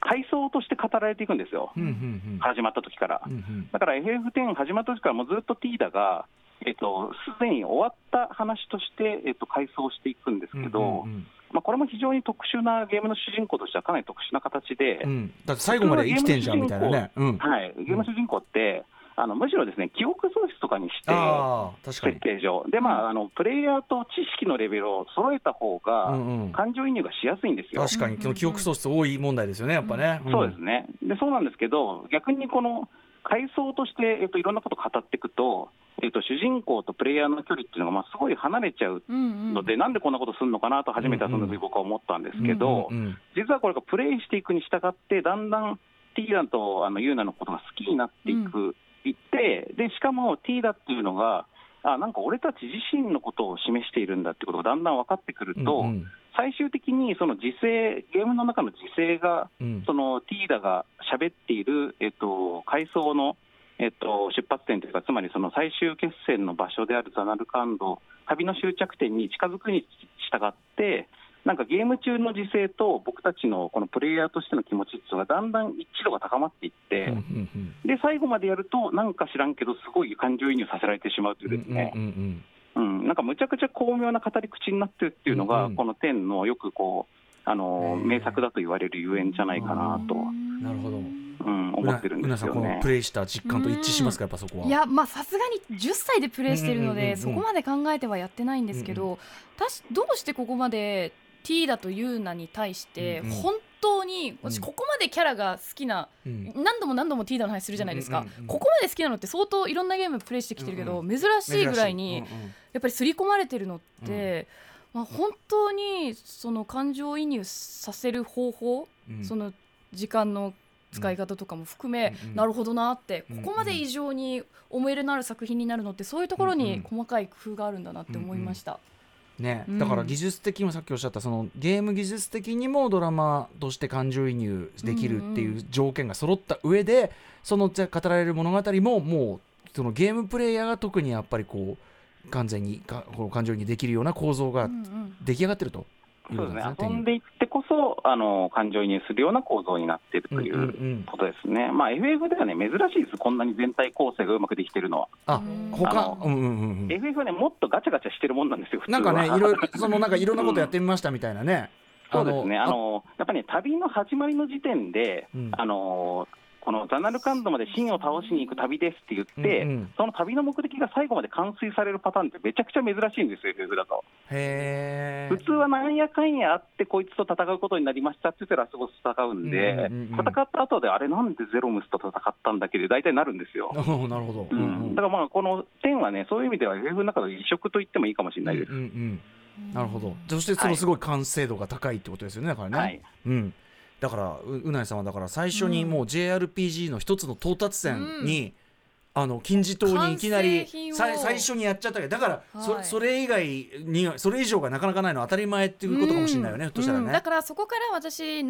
階層として語られていくんですよ、えうんうん。始まった時から。うんうん。だから FF10 始まった時からもうずっとティーダが、えっと、すでに終わった話として、えっと、回想していくんですけど、うんうんまあ、これも非常に特殊なゲームの主人公としてはかなり特殊な形で、うん。だって最後まで生きてんじゃんみたいなね。うん。はい、ゲームの主人公って、あのむしろですね記憶喪失とかにして、ああ確かに。設定上、でまあ、あのプレイヤーと知識のレベルを揃えた方が、うんうん。感情移入がしやすいんですよ。確かに記憶喪失多い問題ですよねやっぱね。ん。そうですね。でそうなんですけど、逆にこの階層として、えっと、いろんなことを語っていくと、えっと、主人公とプレイヤーの距離っていうのが、まあ、すごい離れちゃうので、なんでこんなことするのかなと初めてその時僕は思ったんですけど、うんうん実はこれがプレイしていくに従って、だんだんティーダとあのユーナのことが好きになっていく、いってで、しかもティーダっていうのが、あなんか俺たち自身のことを示しているんだってことがだんだん分かってくると、うんうん。最終的にその時勢、ゲームの中の時勢が、うん。そのティーダが喋っている、えっと、階層の、えっと、出発点というか、つまりその最終決戦の場所であるザナルカンド、旅の終着点に近づくに従って、なんかゲーム中の時勢と僕たちのこのプレイヤーとしての気持ちっていうのがだんだん一致度が高まっていって、うんうんうんで最後までやると、なんか知らんけど、すごい感情移入させられてしまうというですね、うんうんうんうん、なんかむちゃくちゃ巧妙な語り口になってるっていうのが、うんうん。この点のよくこうあの名作だと言われるゆえんじゃないかなと、なるほど。うん、思ってるんうなさんこのですよねプ。レイした実感と一致しますかやっぱそこは。いやまあさすがに10歳でプレイしてるので、うんうんうんうんそこまで考えてはやってないんですけど、たしどうしてここまでティーダとユーナに対して本当にうん。私ここまでキャラが好きな、うん。何度も何度もティーダの話するじゃないですか、ここまで好きなのって相当いろんなゲームプレイしてきてるけど、うん珍しいぐらいに、やっぱり刷り込まれてるのって、まあ、本当にその感情移入させる方法、うん。その時間の使い方とかも含め、うんうん。なるほどなって、ここまで異常に思い入れのある作品になるのってそういうところに細かい工夫があるんだなって思いました。ね、うんだから技術的にもさっきおっしゃったそのゲーム技術的にもドラマとして感情移入できるっていう条件が揃った上で、そのじゃ語られる物語ももうそのゲームプレイヤーが特にやっぱりこう完全にかこの感情移入できるような構造が出来上がってると。いうそうですねことなんですね。遊んでいってこそあの感情移入するような構造になっているというんうんううん。ことですね、まあ、FF ではね、珍しいです、こんなに全体構成がうまくできてるのは。あうん。他？うんうんうんうん。FF はね、もっとガチャガチャしてるもんなんですよ。なんかねいろいろそのなんかいろんなことやってみましたみたいなね。そうですね、あのやっぱり、ね、旅の始まりの時点で、うん。あのこのザナルカンドまで真を倒しに行く旅ですって言って、うんうんその旅の目的が最後まで完遂されるパターンってめちゃくちゃ珍しいんですよ、FF だと。へ普通はなんやかんやあって、こいつと戦うことになりましたって言ってラスボスと戦うんで、うんうんうんうん戦った後で、あれ、なんでゼロムスと戦ったんだっけで、大体なるんですよ。え <laughs> なるほど。ううんん、だからまあ、この点はね、そういう意味では FF の中で異色と言ってもいいかもしれないです。うんうんうんなるほど。そしてそのすごい完成度が高いってことですよね。だからね。はいうん。だからううないさんはだから最初にもう JRPG の一つの到達点にあの金字塔にいきなり最初にやっちゃったけどだからそ,、はい。それ以外にそれ以上がなかなかないのは当たり前っていうことかもしれないよね、ひょっとしたらね。うんだからそこから私9、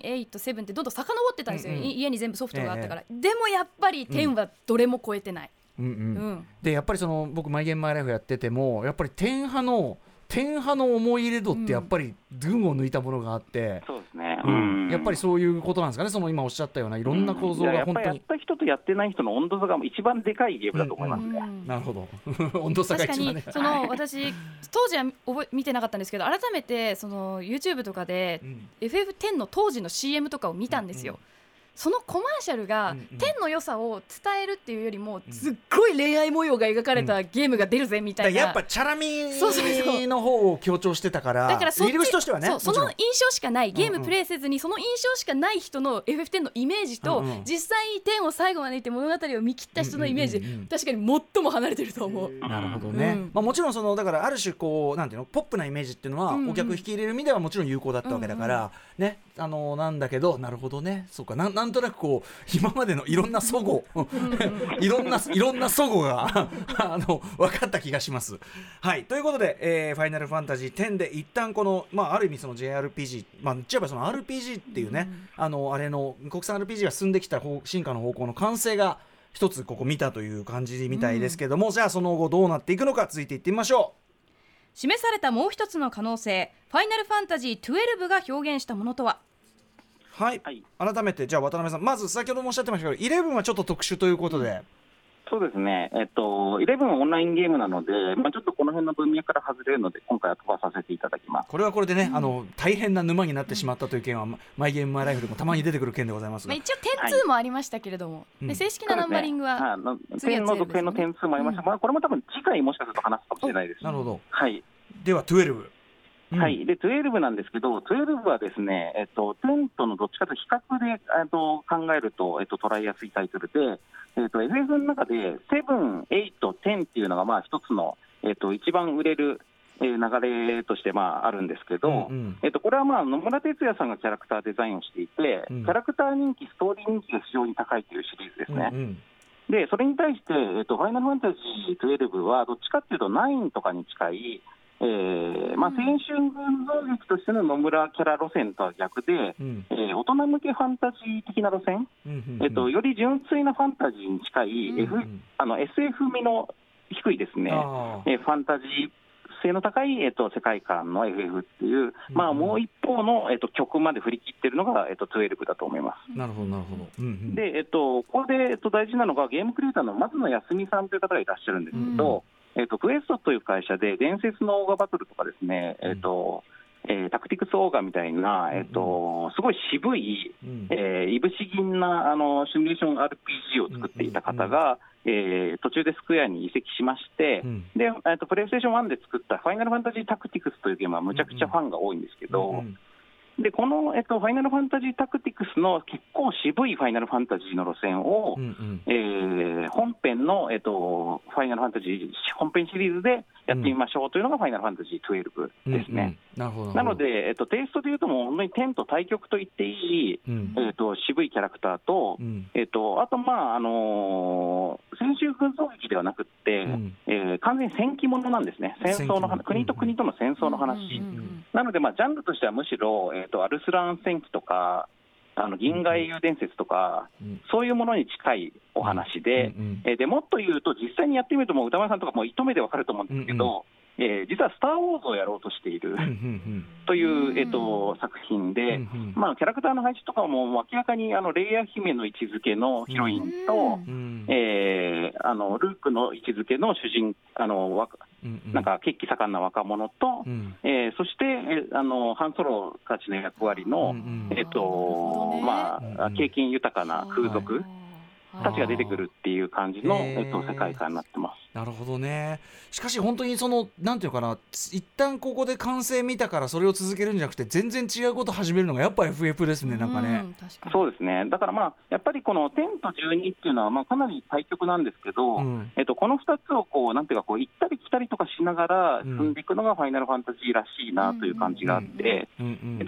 8、7ってどんどん遡ってたんですよ、家に全部ソフトがあったから、でもやっぱり10はどれも超えてない、うん。うん。うん。でやっぱりその僕マイゲームマイライフやっててもやっぱり天派の天派の思い入れ度ってやっぱり群を抜いたものがあって、そうですね。うんやっぱりそういうことなんですかねその今おっしゃったようないろんな構造が本当にっぱりやっ。た人とやってない人の温度差が一番でかいゲームだと思いますね。うんなるほど <laughs> 温度差が確かに一番ね。その私当時は覚え見てなかったんですけど改めてその YouTube とかでうん FF10 の当時の CM とかを見たんですよ。そのコマーシャルがうんうん。10の良さを伝えるっていうよりもうんすっごい恋愛模様が描かれたゲームが出るぜみたいな。やっぱチャラみそうそうそうの方を強調してたからだからそっち入り口としてはねその印象しかないゲームプレイせずにその印象しかない人の FF10 のイメージと、うんうん。実際に10を最後までいって物語を見切った人のイメージ、確かに最も離れてると思う。なるほどね、うん。まあ、もちろんそのだからある種こうなんていうのポップなイメージっていうのはお客引き入れる意味ではもちろん有効だったわけだから、ね。あのなんだけどなるほどね。そうかなんなんとなくこう今までのいろんな齟齬いろんないろんな齟齬が <laughs> あの分かった気がします。はい。ということで、えーファイナルファンタジー10」で一旦この、まあ、ある意味その JRPG、まあ、言っちゃえばその RPG っていうね、あのあれの国産 RPG が進んできた方進化の方向の完成が一つここ見たという感じみたいですけども、じゃあその後どうなっていくのか続いていってみましょ示されたもう一つの可能性ファイナルファンタジー12が表現したものとは？うはい、はい。改めてじゃあ渡辺さんまず先ほどもおっしゃってましたけど11はちょっと特殊ということで、そうですね、えっと、11はオンラインゲームなので、まあ、ちょっとこの辺の文脈から外れるので、今回は飛ばさせていただきます。これはこれでね、あの大変な沼になってしまったという件は、まマイゲームマイライフでもたまに出てくる件でございますが、まあ、一応点2もありましたけれども、うん。で正式なナンバリングは、ね。点の続編の点数もありました、まあ、これも多分次回もしかすると話すかもしれないです。なるほど。はい、では12、うんはい、で、12なんですけど、12はですね、えっと、10とのどっちかというと比較で、えっと、考えると、えっと、捉えやすいタイトルで、えっと、FF の中で、7、8、10っていうのが、まあ、一つの、えっと、一番売れる、えー流れとして、まあ、あるんですけど、うんうん。えっと、これは、まあ、野村哲也さんがキャラクターデザインをしていて、うん。キャラクター人気、ストーリー人気が非常に高いというシリーズですね。うんうん。で、それに対して、えっと、ファイナルファンタジー12は、どっちかっていうと、9とかに近い、えーまあ、青春群像劇としての野村キャラ路線とは逆で、うん。えー大人向けファンタジー的な路線、うんうんえっと、より純粋なファンタジーに近い、ううん。あの SF 味の低いですね、えーファンタジー性の高い、えっと、世界観の FF っていう、まあ、うん。もう一方の、えっと、曲まで振り切ってるのが、えっと、12だと思います。なるほどなるほど、うんうん、で、えっと、ここで、えっと、大事なのが、ゲームクリエイターの松野康美さんという方がいらっしゃるんですけど、えっと、クエストという会社で、伝説のオーガバトルとかですね、えっと、えータクティクスオーガみたいな、えっと、すごい渋い、うん。えーいぶし銀なあのシミュレーション RPG を作っていた方が、えー途中でスクエアに移籍しまして、うん。でえっとプレイステーション1で作ったファイナルファンタジータクティクスというゲームはむちゃくちゃファンが多いんですけど、うんでこの、えっと、ファイナルファンタジータクティクスの結構渋いファイナルファンタジーの路線を、うんうん。えー本編の、えっと、ファイナルファンタジー本編シリーズでやってみましょうというのがファイナルファンタジー12ですね。うんうん。なるほど。なので、えっと、テイストでいうと、もう本当に天と対極と言っていい、うん。えっと、渋いキャラクターと、うん。えっと、あと、まああのー先週紛争劇ではなくって、うん。えー完全に戦記物なんですね、戦争の国と国との戦争の話。うんうんうん。なので、まあ、ジャンルとしてはむしろ、えー、とアルスラン戦記とか、あの銀河英雄伝説とか、うんそういうものに近いお話で、うんうんえーでもっと言うと、実際にやってみると、もう歌丸さんとかもう一目でわかると思うんですけど、えー実はスター・ウォーズをやろうとしているうんうんという、うんえー、と作品で、うんうんまあ、キャラクターの配置とかも明らかにあのレイヤー姫の位置づけのヒロインと、うんうんえーあのルークの位置づけの主人あのわうんうん。なんか血気盛んな若者と、うん。えーそして、えーあのハンソロたちの役割の、うんうんえっとまあうん、経験豊かな空賊たちが出てくるっていう感じの、えっと、世界観になってます。なるほどね。しかし本当にそのなんていうのかな一旦ここで完成見たからそれを続けるんじゃなくて全然違うこと始めるのがやっぱ FF ですねなんかね。うん確かに。そうですね、だからまあ、やっぱりこの10と12っていうのは、まあ、かなり対極なんですけど、うん。えっと、この2つをこう、なんていうかこう、行ったり来たりとかしながら進ん。でいくのがファイナルファンタジーらしいなという感じがあって、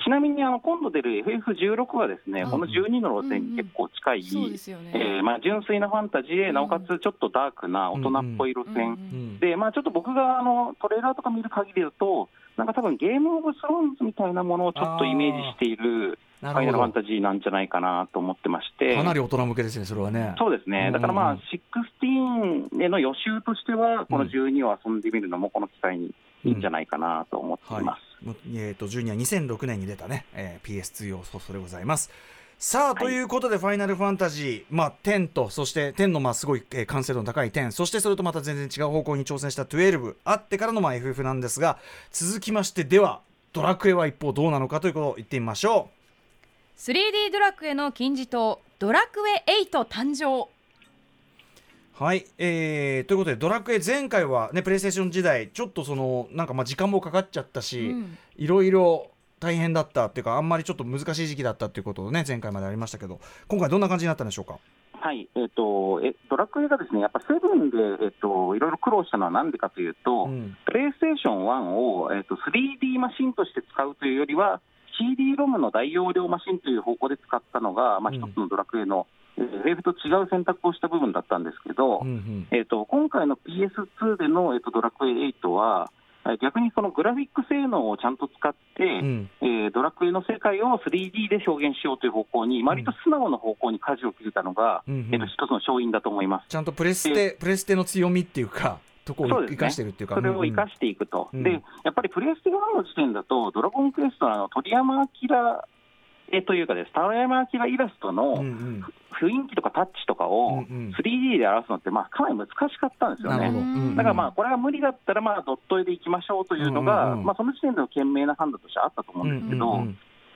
ちなみにあの今度出る FF16 はですね、うん。この12の路線に結構近い、そうですよね、えーまあ、純粋なファンタジーで、なおかつちょっとダークな大人っぽい路線。うんで、まあ、ちょっと僕があのトレーラーとか見る限りだと、なんか多分ゲームオブスローンズみたいなものをちょっとイメージしているフなァイナルファンタジーなんじゃないかなと思ってまして。どかなり大人向けですねそれはねそうですね、だからまあ、16への予習としては、この12を遊んでみるのも、この機会にいいんじゃないかなと思っています。もうえー、と12は2006年に出たね、えー PS2 用ソフトでございます。さあ、ということで、ファイナルファンタジー、まあ、10と、そして10のまあすごい、えー完成度の高い10、そしてそれとまた全然違う方向に挑戦した12、あってからのまあ FF なんですが、続きまして、では、ドラクエは一方どうなのかということを言ってみましょ 3D ドラクエの金字塔ドラクエ8誕生。う。はい、えー、ということで、ドラクエ前回はね、プレイステーション時代、ちょっとその、なんかまあ時間もかかっちゃったし、うん。いろいろ大変だったっていうか、あんまりちょっと難しい時期だったっていうことをね、前回までありましたけど、今回どんな感じになったんでしょうか？はいえっとえドラクエがですねやっぱセブンで、えっと、いろいろ苦労したのはなんでかというと、うん。プレイステーション1を、えっと、3D マシンとして使うというよりは、CD ロムの大容量マシンという方向で使ったのが、まあ、うん。一つのドラクエの、えー FF と違う選択をした部分だったんですけど、うんうん。えー、と今回の PS2 での、えー、とドラクエ8は、えー逆にそのグラフィック性能をちゃんと使って、うん。えードラクエの世界を 3D で表現しようという方向に、割と素直な方向に舵を切れたのが、うんうん。えーと一つの勝因だと思います。ちゃんとプレステ、プレステの強みっていうか、とこを生かしてるっていうか、それを生かししていくと、うん。でやっぱりプレステ1の時点だと、ドラゴンクエストのあの鳥山明えというかです、鳥山明イラストの雰囲気とかタッチとかうんをうん。3D で表すのって、まあ、かなり難しかったんですよね。だからまあ、これは無理だったら、まあ、ドット絵でいきましょうというのが、まあ、その時点での賢明な判断としてあったと思うんですけど、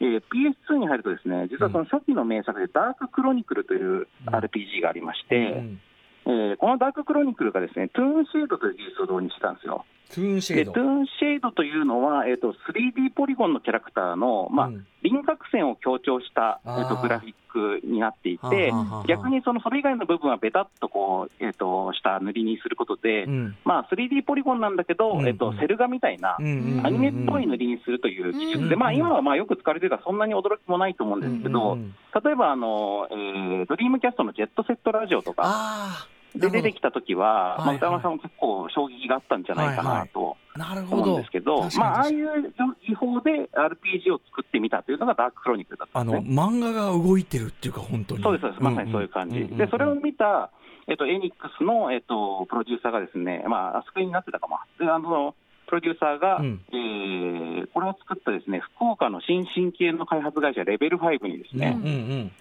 えー PS2 に入るとですね、実はその初期の名作で、ダーククロニクルといううん RPG がありまして、うんえーこのダーククロニクルがですね、 toon shade という技術を導入したんですよ。 toon shade。toon shade というのは、えー、と 3D ポリゴンのキャラクターの、まあうん。輪郭線を強調した、えー、とグラフィックになっていはて逆にそのそれ以外の部分はベタっとこう、えー、とした塗りにすることで、うん。まあ、3D ポリゴンなんだけど、うんえっと、セル画みたいな、うんうんうんアニメっぽい塗りにするという技術で、うんまあ、今はまあよく使われてるから、そんなに驚きもないと思うんですけど、うんうんうん。例えばあの、えードリームキャストのジェットセットラジオとかで出てきたときは、はいはい。まあ、歌山さんも結構衝撃があったんじゃないかなとなるほど。思うんですけど、確かにまあ、ああいう技法で RPG を作ってみたというのがダーククロニクルだったあのんですね。漫画が動いてるっていうか本当に。そうです、そうです、まさにそういう感じ。で、それを見た、えっと、エニックスの、えっと、プロデューサーがですね、まあ、あそこになってたかも。で、あの、プロデューサーが、うん。えーこれを作ったですね、福岡の新進系の開発会社レベル5にですうんうね、ん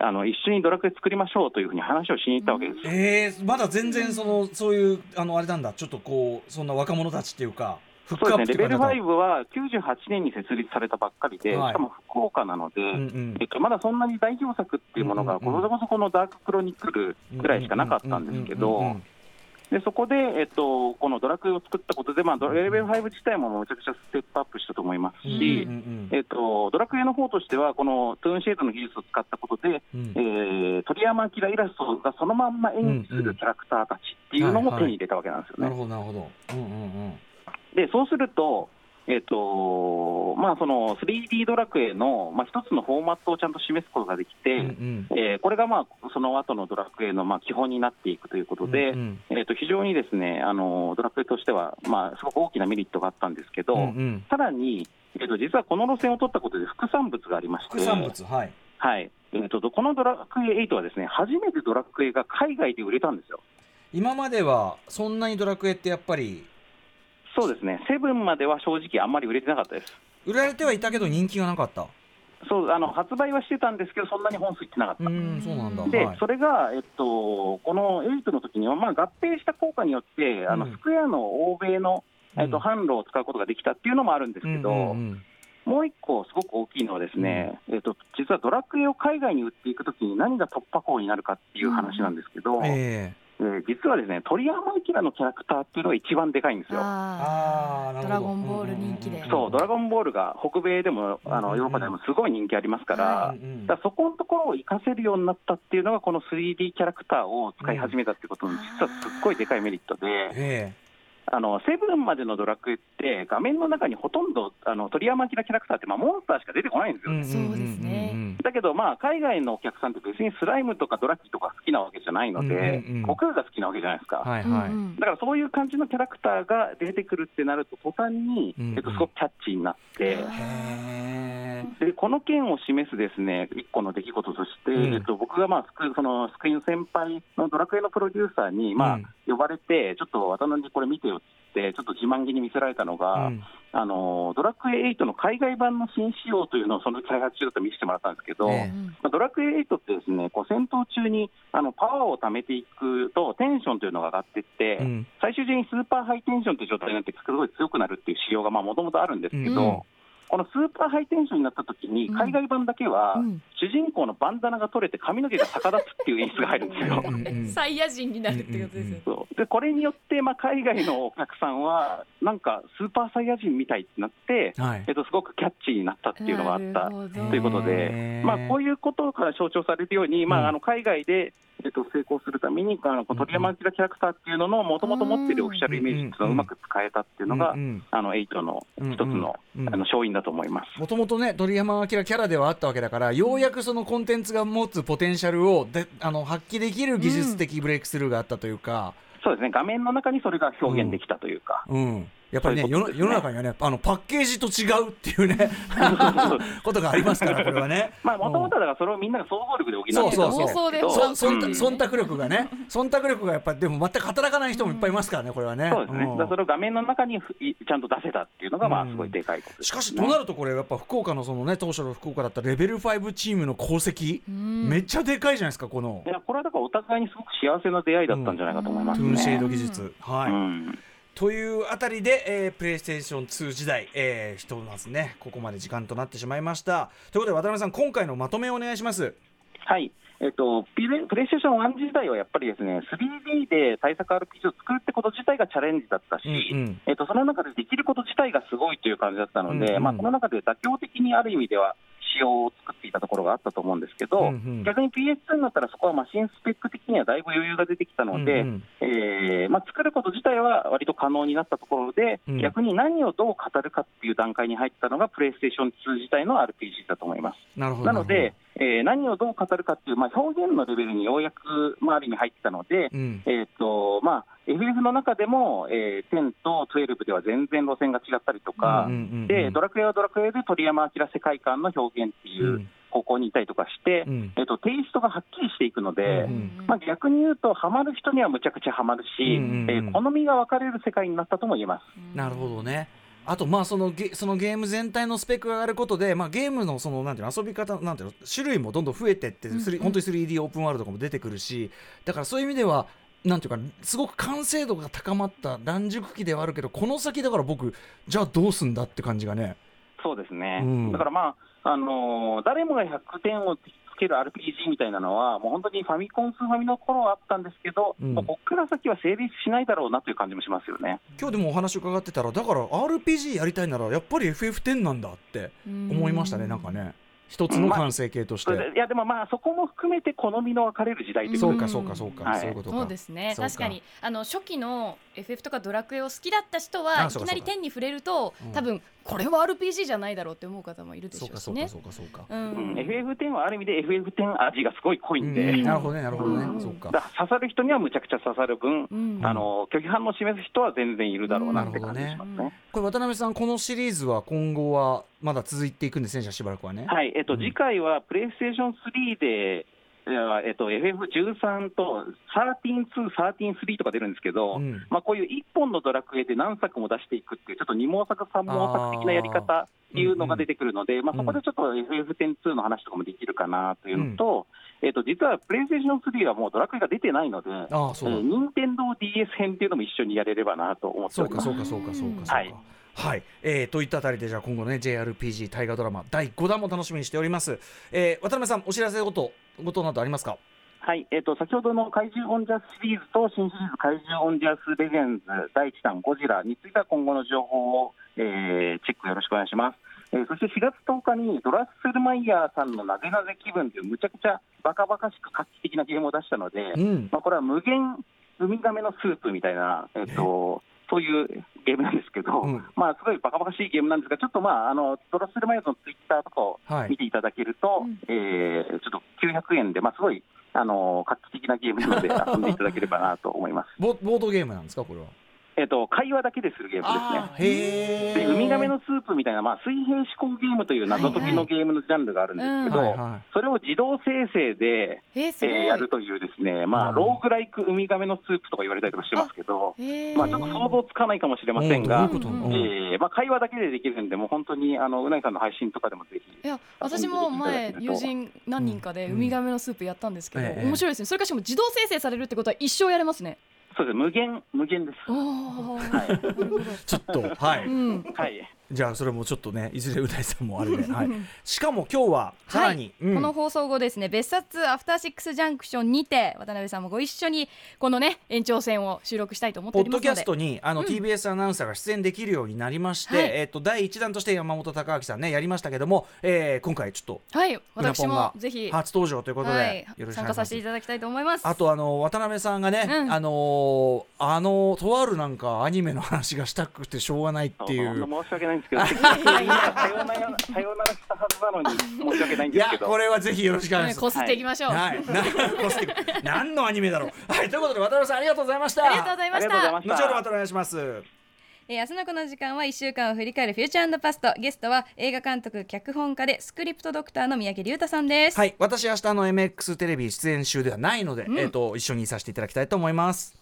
あの、一緒にドラクエ作りましょうというふうに話をしに行ったわけです。えー、まだ全然そのそういうあのあれなんだ。ちょっとこうそんな若者たちっていうかそうですね、レベルプっていう感じだ5は98年に設立されたばっかりで、はい。しかも福岡なので、うんうん。えっと、まだそんなに大規模作っていうものが、これこそこのダーククロニクルぐらいしかなかったんですけど、でそこで、えっと、このドラクエを作ったことで、まあ、ドレベル5自体もめちゃくちゃステップアップしたと思いますし、えっと、ドラクエの方としては、このトゥーンシェードの技術を使ったことで、うん。えー鳥山明イラストがそのまんま演技するキャラクターたちっていうのも手に入れたわけなんですよね。なるほどなるほど。うんうんうん。でそうすると、えっとまあ、その 3D ドラクエの、まあ、一つのフォーマットをちゃんと示すことができて、うんうん。えーこれが、まあ、その後のドラクエの、まあ、基本になっていくということで、うんうん。えー、と非常にですねあのドラクエとしては、まあ、すごく大きなメリットがあったんですけど、うんうん。さらに、えー、と実はこの路線を取ったことで副産物がありまして、副産物はい。はい。えー、とこのドラクエ8はですね初めてドラクエが海外で売れたんですよ。今まではそんなにドラクエってやっぱりそうですね、セブンまでは正直あんまり売れてなかったです。売られてはいたけど人気がなかった。そうあの発売はしてたんですけど、そんなに本数いってなかった。うんそうなんだ。で、はい。それが、えっと、この8の時には、まあ、合併した効果によって、あのうんスクエアの欧米の、えっと、うん販路を使うことができたっていうのもあるんですけど、うんうんうん。もう一個、すごく大きいのは、ですね、えっと、実はドラクエを海外に売っていくときに何が突破口になるかっていう話なんですけど、ええー実はですね、鳥山明のキャラクターっていうのが一番でかいんですよ。あドラゴンボール人気で。そう、ドラゴンボールが北米でも、あのヨーロッパでもすごい人気ありますから、だそこのところを活かせるようになったっていうのが、この 3D キャラクターを使い始めたっていうことの、実はすっごいでかいメリットで、えあのセブンまでのドラクエって、画面の中にほとんどあの鳥山明キャラクターって、まあ、モンスターしか出てこないんですよ。えそうですね。だけど、まあ、海外のお客さんって別にスライムとかドラキとか好きなわけじゃないので、うんうんうん悟空が好きなわけじゃないですか。はいはい、だからそういう感じのキャラクターが出てくるってなると、途端に、うんうん。えっと、すごくキャッチーになって、へでこの件を示すですね一個の出来事として、うん。えっと、僕が、まあ、スクそのスクリーン先輩のドラクエのプロデューサーに、まあうん。呼ばれて、ちょっと渡辺にこれ見てよって、ちょっと自慢げに見せられたのが、うん。あのドラクエ8の海外版の新仕様というのをその開発中だと見せてもらったんですけど、ええ。まあドラクエ8ってですねこう戦闘中にあのパワーを貯めていくと、テンションというのが上がっていって、うん。最終的にスーパーハイテンションという状態になって、すごい強くなるっていう仕様がもともとあるんですけど、うんこのスーパーハイテンションになった時に、うん。海外版だけは、うん。主人公のバンダナが取れて髪の毛が逆立つっていう演出が入るんですよ。<laughs> サイヤ人になるってことですよ。ねそう。でこれによって、まあ、海外のお客さんは、なんかスーパーサイヤ人みたいってなって、はい。えっと、すごくキャッチーになったっていうのがあったということへでー、まあ、こういうことから象徴されるように、まうん。あ、あの海外で、えっと、成功するために、あの鳥山明キャラクターっていうのの、もともと持ってるオフィシャルイメージをうまく使えたっていうのが、うんうんあの8の一つの,、うんうん。あの勝因だと思います。もともとね鳥山明キャラではあったわけだからようやくそのコンテンツが持つポテンシャルをであの発揮できる技術的ブレイクスルーがあったというか、そうですね、画面の中にそれが表現できたというか。うんやっぱりねね。世の中にはねあのパッケージと違うっていうね <laughs> ことがありますから <laughs> これはね。まあ、もともとはだからそれをみんなが総合力で補ってたんですそうそうそそんうん。忖度力がね忖度力がやっぱりでも全く働かない人もいっぱいいますからねこれはね。そうですね、んだからそれを画面の中にちゃんと出せたっていうのが、まあ、うんすごいでかいことです、しかしとなるとこれやっぱ福岡のそのね当初の福岡だったレベル5チームの功績、ん。めっちゃでかいじゃないですかこの。いやこれはだからお互いにすごく幸せな出会いだったんじゃないかと思いますね。トゥーンシェード技術。はい、うんというあたりで、えープレイステーション2時代、えー、ひとまずね。ここまで時間となってしまいました。ということで渡辺さん今回のまとめをお願いします。はい。えっと、プレプレイステーション1時代はやっぱりですね 3D で対策 RPG を作るってこと自体がチャレンジだったし、うんうん。えっと、その中でできること自体がすごいという感じだったので、うんうん。まあ、この中で妥協的にある意味では仕様を作っていたところがあったと思うんですけど、うんうん。逆に PS2 になったらそこはマシンスペック的にはだいぶ余裕が出てきたので、うんうん。えーまあ、作ること自体は割と可能になったところで、うん。逆に何をどう語るかっていう段階に入ったのがプレイステーション2自体の RPG だと思います。なるほど。なので、えー何をどう語るかっていう、まあ、表現のレベルにようやく、まあ、ある意味入ってたので、うん。えーとまあ、FF の中でも、えー10と12では全然路線が違ったりとか、うんうんうんうんでドラクエはドラクエで鳥山明世界観の表現っていううん。方向にいたりとかして、うん。えー、とテイストがはっきりしていくので、うんまあ、逆に言うと、ハマる人にはむちゃくちゃハマるし、うんうんうん。えー好みが分かれる世界になったとも言えます。なるほどねあとまあそのゲそのゲーム全体のスペックが上がることで、まあ、ゲームのそのなんていうの遊び方なんていうの種類もどんどん増えてって、スリ本当に 3D オープンワールドとかも出てくるしだからそういう意味ではなんていうかすごく完成度が高まった断熟期ではあるけどこの先だから僕じゃあどうすんだって感じがね。そうですね、うん。だからまあ、あのー誰もが100点をつける RPG みたいなのは、もう本当にファミコン、スーファミの頃はあったんですけど、うん。もうここから先は成立しないだろうなという感じもしますよね。今日でもお話伺ってたらだから RPG やりたいならやっぱり FF10 なんだって思いましたねなんかね。一つの完成形として、それでいやでもまあ、そこも含めて好みの分かれる時代というそうかことでそうかそうか、はい。そういうことか。そうですね。そう確かにあの初期の FF とかドラクエを好きだった人あはいそうか。きなり点に触れるとうん。多分これは RPG じゃないだろうって思う方もいるでしそうかそうかょうしね。そうかそうか、ううんん FF10 はある意味で FF10 味がすごい濃いんで、うんなるほどねなるほどね、うん。そうか。刺さる人にはむちゃくちゃ刺さる分、うん。あの拒否反応を示す人は全然いるだろうなって感じがしますなるほどね。これ渡辺さんこのシリーズは今後はまだ続いていくんですねじゃあしばらくはね。はい、えっと、うん。次回はプレイステーション3で、えっと、FF13 と13、2、13、3とか出るんですけど、うん。まあ、こういう一本のドラクエで何作も出していくっていう、ちょっと二毛作、三毛作的なやり方っていうのが出てくるので、まあ、そこでちょっと FF102 の話とかもできるかなというのと、えっと、実はプレイステーション3はもうドラクエが出てないので、えああそう。だ、ー、任天堂 DS 編っていうのも一緒にやれればなと思っております。かそうかそうかそうかそうか。はいはい、えーといったあたりでじゃあ今後のね JRPG 大河ドラマ第5弾も楽しみにしております、えー渡辺さんお知らせことことなどありますか？はい、えっ、と、先ほどの怪獣オンジャスシリーズと新シリーズ怪獣 on the Earth Legends 第1弾ゴジラについては今後の情報を、えーチェックよろしくお願いします。えーそして4月10日にドラッセルマイヤーさんのなぜなぜ気分というむちゃくちゃバカバカしく画期的なゲームを出したので、うん。まあ、これは無限ウミガメのスープみたいな、えっ、と、そういうゲームなんですけど、うん。まあ、すごいバカバカしいゲームなんですが、ちょっとまあ、あの、ドラッセルマイヤーのツイッターとかをはい。見ていただけると、えーちょっと900円で、まあ、すごい、あの、画期的なゲームなので遊んでいただければなと思います。ボボードゲームなんですかこれは？えっ、と、会話だけでするゲームですね。へでウミガメのスープみたいな、まあ、水平思考ゲームという謎解きのゲームのジャンルがあるんですけど、はいはい。それを自動生成で、えー、えーやるというですね、まあ、うん。ローグライクウミガメのスープとか言われたりとかしてますけど、えー。まあ、ちょっと想像つかないかもしれませんが、えーまあ、会話だけでできるんで、もう本当にあのうなぎさんの配信とかでもぜひ。いや私も前友人何人かでウミガメのスープやったんですけど、ええ。面白いですね。それかしかも自動生成されるってことは一生やれますねそうです。無限、無限です。はい。<laughs> ちょっとはい。うん。はいじゃあそれもちょっとねいずれうなぎさんもあれで、はい、<laughs> しかも今日はさらに、うん。この放送後ですね別冊アフターシックスジャンクションにて渡辺さんもご一緒にこのね延長戦を収録したいと思ってポッドキおりますので。ャストにあの、TBS アナウンサーが出演できるようになりまして、はい。えっと第一弾として山本隆明さんねやりましたけども、えー今回ちょっとはい。私もぜひ初登場ということで、はい。よろしくお願参加さいします。せていただきたいと思います。あとあの渡辺さんがね、うん。あのーあのとあるなんかアニメの話がしたくてしょうがないっていう。申し訳ないんですけど、さようならさようならしたはずなのに申し訳ないんいですけど。やこれはぜひよろしくお願いします。ねこすっていきましょう、はい、<laughs> なこすって何のアニメだろう。はい、ということで渡辺さんありがとうございました。ありがとうございましたました後ほどまたお願いします。えー、明日のこの時間は1週間を振り返るフューチャーパストゲストは映画監督脚本家でスクリプトドクターの三宅龍太さんです、はい、私明日の MX テレビ出演中ではないので、えっ、と一緒にいさせていただきたいと思います。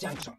Junction.